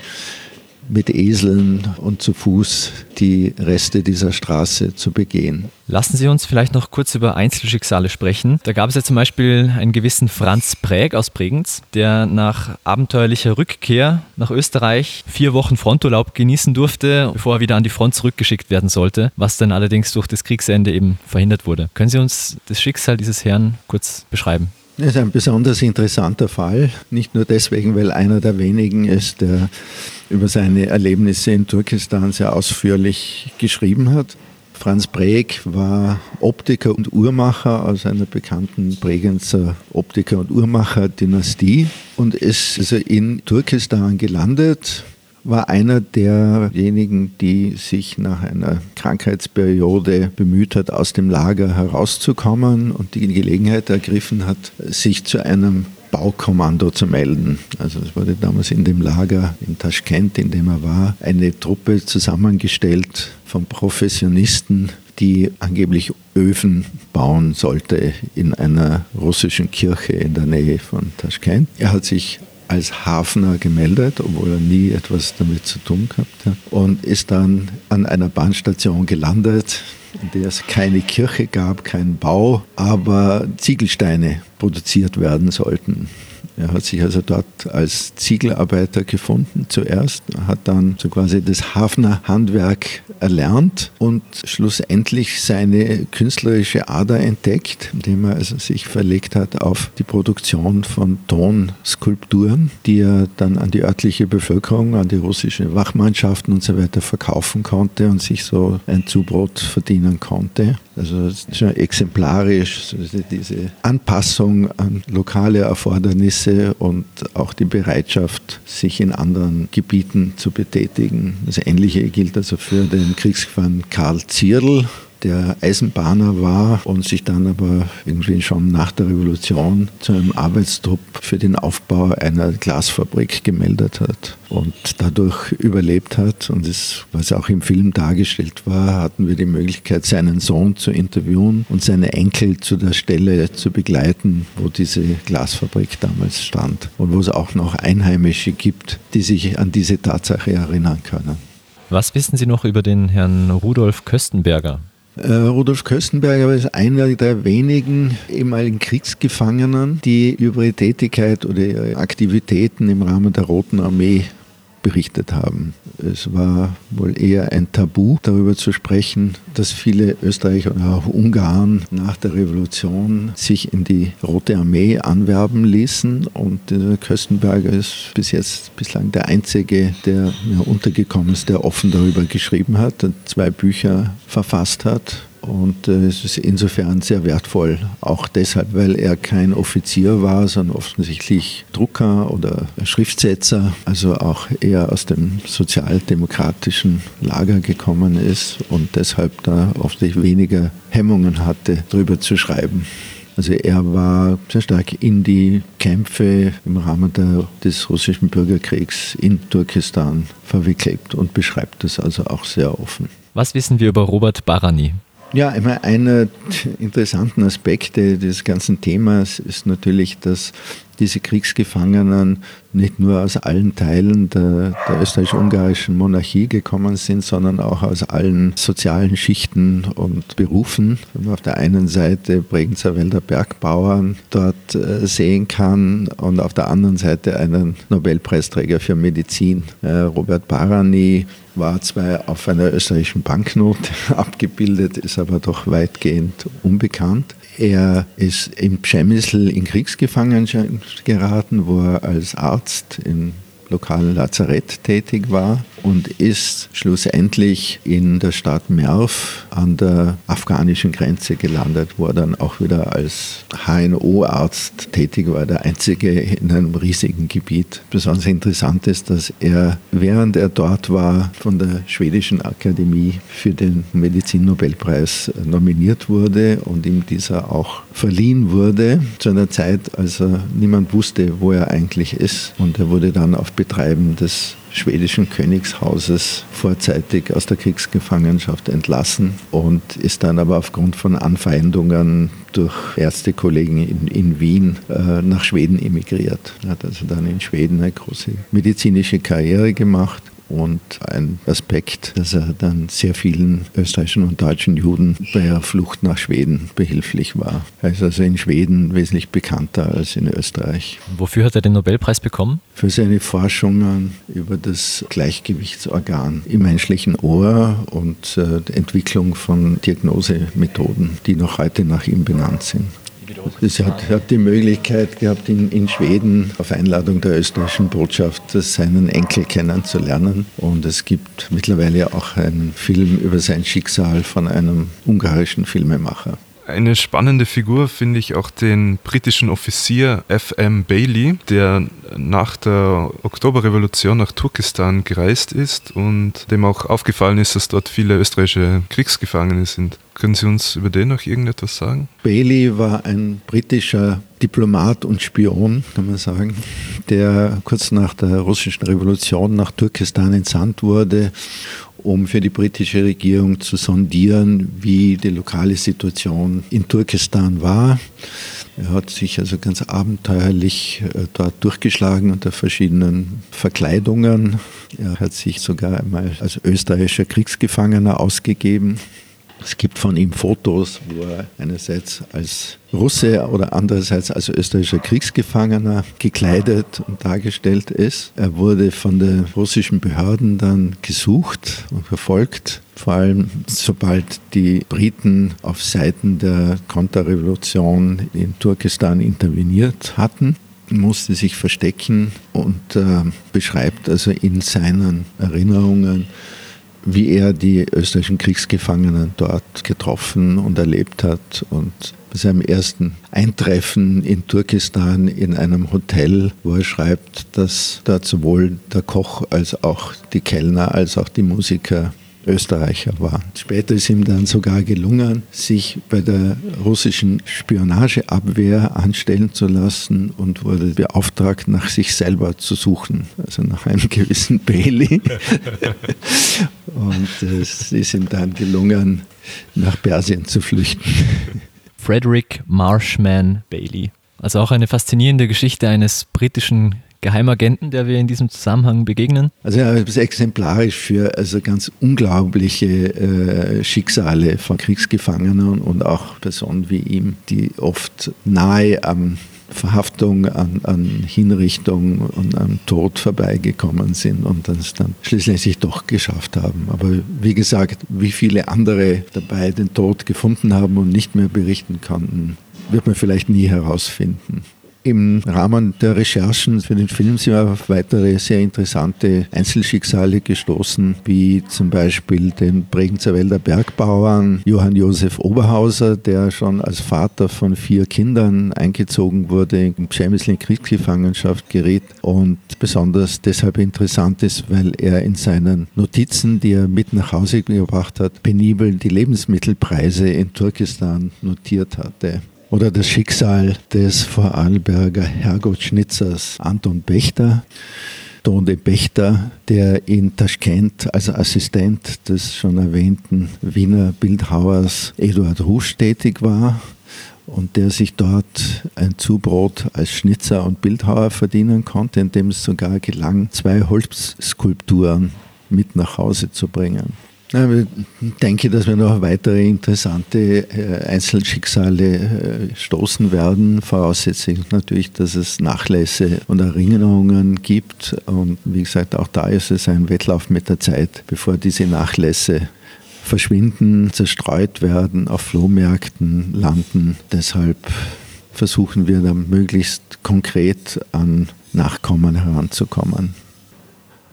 mit Eseln und zu Fuß die Reste dieser Straße zu begehen. Lassen Sie uns vielleicht noch kurz über Einzelschicksale sprechen. Da gab es ja zum Beispiel einen gewissen Franz Präg aus Bregenz, der nach abenteuerlicher Rückkehr nach Österreich vier Wochen Fronturlaub genießen durfte, bevor er wieder an die Front zurückgeschickt werden sollte, was dann allerdings durch das Kriegsende eben verhindert wurde. Können Sie uns das Schicksal dieses Herrn kurz beschreiben? Das ist ein besonders interessanter Fall, nicht nur deswegen, weil einer der wenigen ist, der über seine Erlebnisse in Turkestan sehr ausführlich geschrieben hat. Franz Breg war Optiker und Uhrmacher aus einer bekannten Bregenzer Optiker- und Uhrmacher-Dynastie und ist also in Turkestan gelandet, war einer derjenigen, die sich nach einer Krankheitsperiode bemüht hat, aus dem Lager herauszukommen und die Gelegenheit ergriffen hat, sich zu einem Baukommando zu melden. Also es wurde damals in dem Lager in Taschkent, in dem er war, eine Truppe zusammengestellt von Professionisten, die angeblich Öfen bauen sollte in einer russischen Kirche in der Nähe von Taschkent. Er hat sich als Hafner gemeldet, obwohl er nie etwas damit zu tun gehabt hat. Und ist dann an einer Bahnstation gelandet, in der es keine Kirche gab, keinen Bau, aber Ziegelsteine produziert werden sollten. Er hat sich also dort als Ziegelarbeiter gefunden zuerst, hat dann so quasi das Hafnerhandwerk erlernt und schlussendlich seine künstlerische Ader entdeckt, indem er also sich verlegt hat auf die Produktion von Tonskulpturen, die er dann an die örtliche Bevölkerung, an die russische Wachmannschaften und so weiter verkaufen konnte und sich so ein Zubrot verdienen konnte. Also schon exemplarisch diese Anpassung an lokale Erfordernisse und auch die Bereitschaft, sich in anderen Gebieten zu betätigen. Das Ähnliche gilt also für den Kriegsgefangenen Karl Zierl, der Eisenbahner war und sich dann aber irgendwie schon nach der Revolution zu einem Arbeitstrupp für den Aufbau einer Glasfabrik gemeldet hat und dadurch überlebt hat. Und das, was auch im Film dargestellt war, hatten wir die Möglichkeit, seinen Sohn zu interviewen und seine Enkel zu der Stelle zu begleiten, wo diese Glasfabrik damals stand und wo es auch noch Einheimische gibt, die sich an diese Tatsache erinnern können. Was wissen Sie noch über den Herrn Rudolf Köstenberger? Äh, Rudolf Köstenberger ist einer der wenigen ehemaligen Kriegsgefangenen, die über ihre Tätigkeit oder ihre Aktivitäten im Rahmen der Roten Armee berichtet haben. Es war wohl eher ein Tabu, darüber zu sprechen, dass viele Österreicher und auch Ungarn nach der Revolution sich in die Rote Armee anwerben ließen. Und Köstenberger ist bis jetzt bislang der Einzige, der ja, untergekommen ist, der offen darüber geschrieben hat, zwei Bücher verfasst hat und äh, es ist insofern sehr wertvoll, auch deshalb, weil er kein Offizier war, sondern offensichtlich Drucker oder Schriftsetzer, also auch eher aus dem sozialdemokratischen Lager gekommen ist und deshalb da offensichtlich weniger Hemmungen hatte, darüber zu schreiben. Also er war sehr stark in die Kämpfe im Rahmen der, des russischen Bürgerkriegs in Turkestan verwickelt und beschreibt das also auch sehr offen. Was wissen wir über Robert Barani? Ja, immer einer interessanten Aspekte des ganzen Themas ist natürlich, dass diese Kriegsgefangenen nicht nur aus allen Teilen der, der österreichisch-ungarischen Monarchie gekommen sind, sondern auch aus allen sozialen Schichten und Berufen. Wenn man auf der einen Seite Bregenzer Wälder Bergbauern dort äh, sehen kann und auf der anderen Seite einen Nobelpreisträger für Medizin. Äh, Robert Barani war zwar auf einer österreichischen Banknote abgebildet, ist aber doch weitgehend unbekannt. Er ist im Przemysl in Kriegsgefangenschaft geraten, wo er als Arzt in lokalen Lazarett tätig war und ist schlussendlich in der Stadt Merv an der afghanischen Grenze gelandet, wo er dann auch wieder als HNO-Arzt tätig war, der einzige in einem riesigen Gebiet. Besonders interessant ist, dass er, während er dort war, von der schwedischen Akademie für den Medizinnobelpreis nominiert wurde und ihm dieser auch verliehen wurde, zu einer Zeit, als er niemand wusste, wo er eigentlich ist. Und er wurde dann auf Betreiben des schwedischen Königshauses vorzeitig aus der Kriegsgefangenschaft entlassen und ist dann aber aufgrund von Anfeindungen durch Ärztekollegen in, in Wien äh, nach Schweden emigriert. Er hat also dann in Schweden eine große medizinische Karriere gemacht und ein Aspekt, dass er dann sehr vielen österreichischen und deutschen Juden bei ihrer Flucht nach Schweden behilflich war. Er ist also in Schweden wesentlich bekannter als in Österreich. Wofür hat er den Nobelpreis bekommen? Für seine Forschungen über das Gleichgewichtsorgan im menschlichen Ohr und äh, die Entwicklung von Diagnosemethoden, die noch heute nach ihm benannt sind. Sie hat, hat, die Möglichkeit gehabt, in, in, Schweden auf Einladung der österreichischen Botschaft seinen Enkel kennenzulernen. Und es gibt mittlerweile auch einen Film über sein Schicksal von einem ungarischen Filmemacher. Eine spannende Figur finde ich auch den britischen Offizier F.M. Bailey, der nach der Oktoberrevolution nach Turkestan gereist ist und dem auch aufgefallen ist, dass dort viele österreichische Kriegsgefangene sind. Können Sie uns über den noch irgendetwas sagen? Bailey war ein britischer Diplomat und Spion, kann man sagen, der kurz nach der russischen Revolution nach Turkestan entsandt wurde um für die britische Regierung zu sondieren, wie die lokale Situation in Turkestan war. Er hat sich also ganz abenteuerlich äh, dort durchgeschlagen unter verschiedenen Verkleidungen. Er hat sich sogar einmal als österreichischer Kriegsgefangener ausgegeben. Es gibt von ihm Fotos, wo er einerseits als Russe oder andererseits als österreichischer Kriegsgefangener gekleidet und dargestellt ist. Er wurde von den russischen Behörden dann gesucht und verfolgt. Vor allem sobald die Briten auf Seiten der Konterrevolution in Turkestan interveniert hatten musste sich verstecken und äh, beschreibt also in seinen Erinnerungen, wie er die österreichischen Kriegsgefangenen dort getroffen und erlebt hat. Und bei seinem ersten Eintreffen in Turkestan in einem Hotel, wo er schreibt, dass dort sowohl der Koch als auch die Kellner als auch die Musiker Österreicher war. Später ist ihm dann sogar gelungen, sich bei der russischen Spionageabwehr anstellen zu lassen und wurde beauftragt, nach sich selber zu suchen, also nach einem gewissen Bailey. und es ist ihm dann gelungen, nach Persien zu flüchten. Frederick Marshman Bailey. Also auch eine faszinierende Geschichte eines britischen Geheimagenten, der wir in diesem Zusammenhang begegnen? Also er ist exemplarisch für also ganz unglaubliche äh, Schicksale von Kriegsgefangenen und auch Personen wie ihm, die oft nahe am Verhaftung, an, an Hinrichtung und am Tod vorbeigekommen sind und das dann schließlich doch geschafft haben. Aber wie gesagt, wie viele andere dabei den Tod gefunden haben und nicht mehr berichten konnten, wird man vielleicht nie herausfinden. Im Rahmen der Recherchen für den Film sind wir auf weitere sehr interessante Einzelschicksale gestoßen, wie zum Beispiel den Bregenzer Wälder Bergbauern Johann Josef Oberhauser, der schon als Vater von vier Kindern eingezogen wurde, in Schelmisl in Kriegsgefangenschaft geriet und besonders deshalb interessant ist, weil er in seinen Notizen, die er mit nach Hause gebracht hat, penibel die Lebensmittelpreise in Turkestan notiert hatte oder das Schicksal des Vorarlberger Herrgottschnitzers Anton Bechter. Tone Bechter, der in Taschkent als Assistent des schon erwähnten Wiener Bildhauers Eduard Rusch tätig war und der sich dort ein Zubrot als Schnitzer und Bildhauer verdienen konnte, indem es sogar gelang, zwei Holzskulpturen mit nach Hause zu bringen. Ich denke, dass wir noch weitere interessante äh, Einzelschicksale äh, stoßen werden. Voraussetzung natürlich, dass es Nachlässe und Erinnerungen gibt. Und wie gesagt, auch da ist es ein Wettlauf mit der Zeit, bevor diese Nachlässe verschwinden, zerstreut werden, auf Flohmärkten landen. Deshalb versuchen wir dann möglichst konkret an Nachkommen heranzukommen.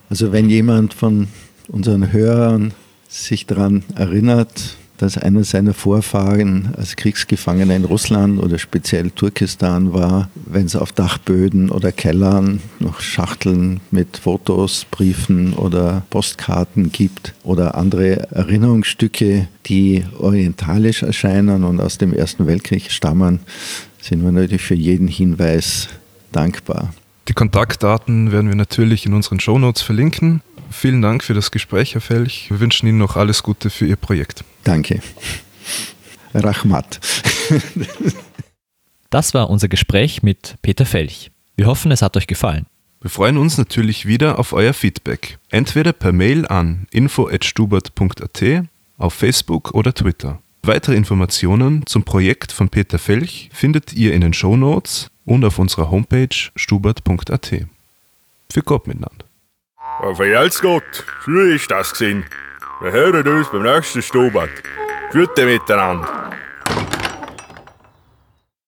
Also wenn jemand von unseren Hörern sich daran erinnert, dass einer seiner Vorfahren als Kriegsgefangener in Russland oder speziell Turkestan war, wenn es auf Dachböden oder Kellern noch Schachteln mit Fotos, Briefen oder Postkarten gibt oder andere Erinnerungsstücke, die orientalisch erscheinen und aus dem Ersten Weltkrieg stammen, sind wir natürlich für jeden Hinweis dankbar. Die Kontaktdaten werden wir natürlich in unseren Shownotes verlinken. Vielen Dank für das Gespräch, Herr Felch. Wir wünschen Ihnen noch alles Gute für Ihr Projekt. Danke. Rahmat. Das war unser Gespräch mit Peter Felch. Wir hoffen, es hat euch gefallen. Wir freuen uns natürlich wieder auf euer Feedback. Entweder per Mail an info.stubert.at, auf Facebook oder Twitter. Weitere Informationen zum Projekt von Peter Felch findet ihr in den Show Notes und auf unserer Homepage stubert.at. Für Gott miteinander. Vergelt's Gott, früher ist das gewesen. Wir hören uns beim nächsten Stubert. Gute miteinander.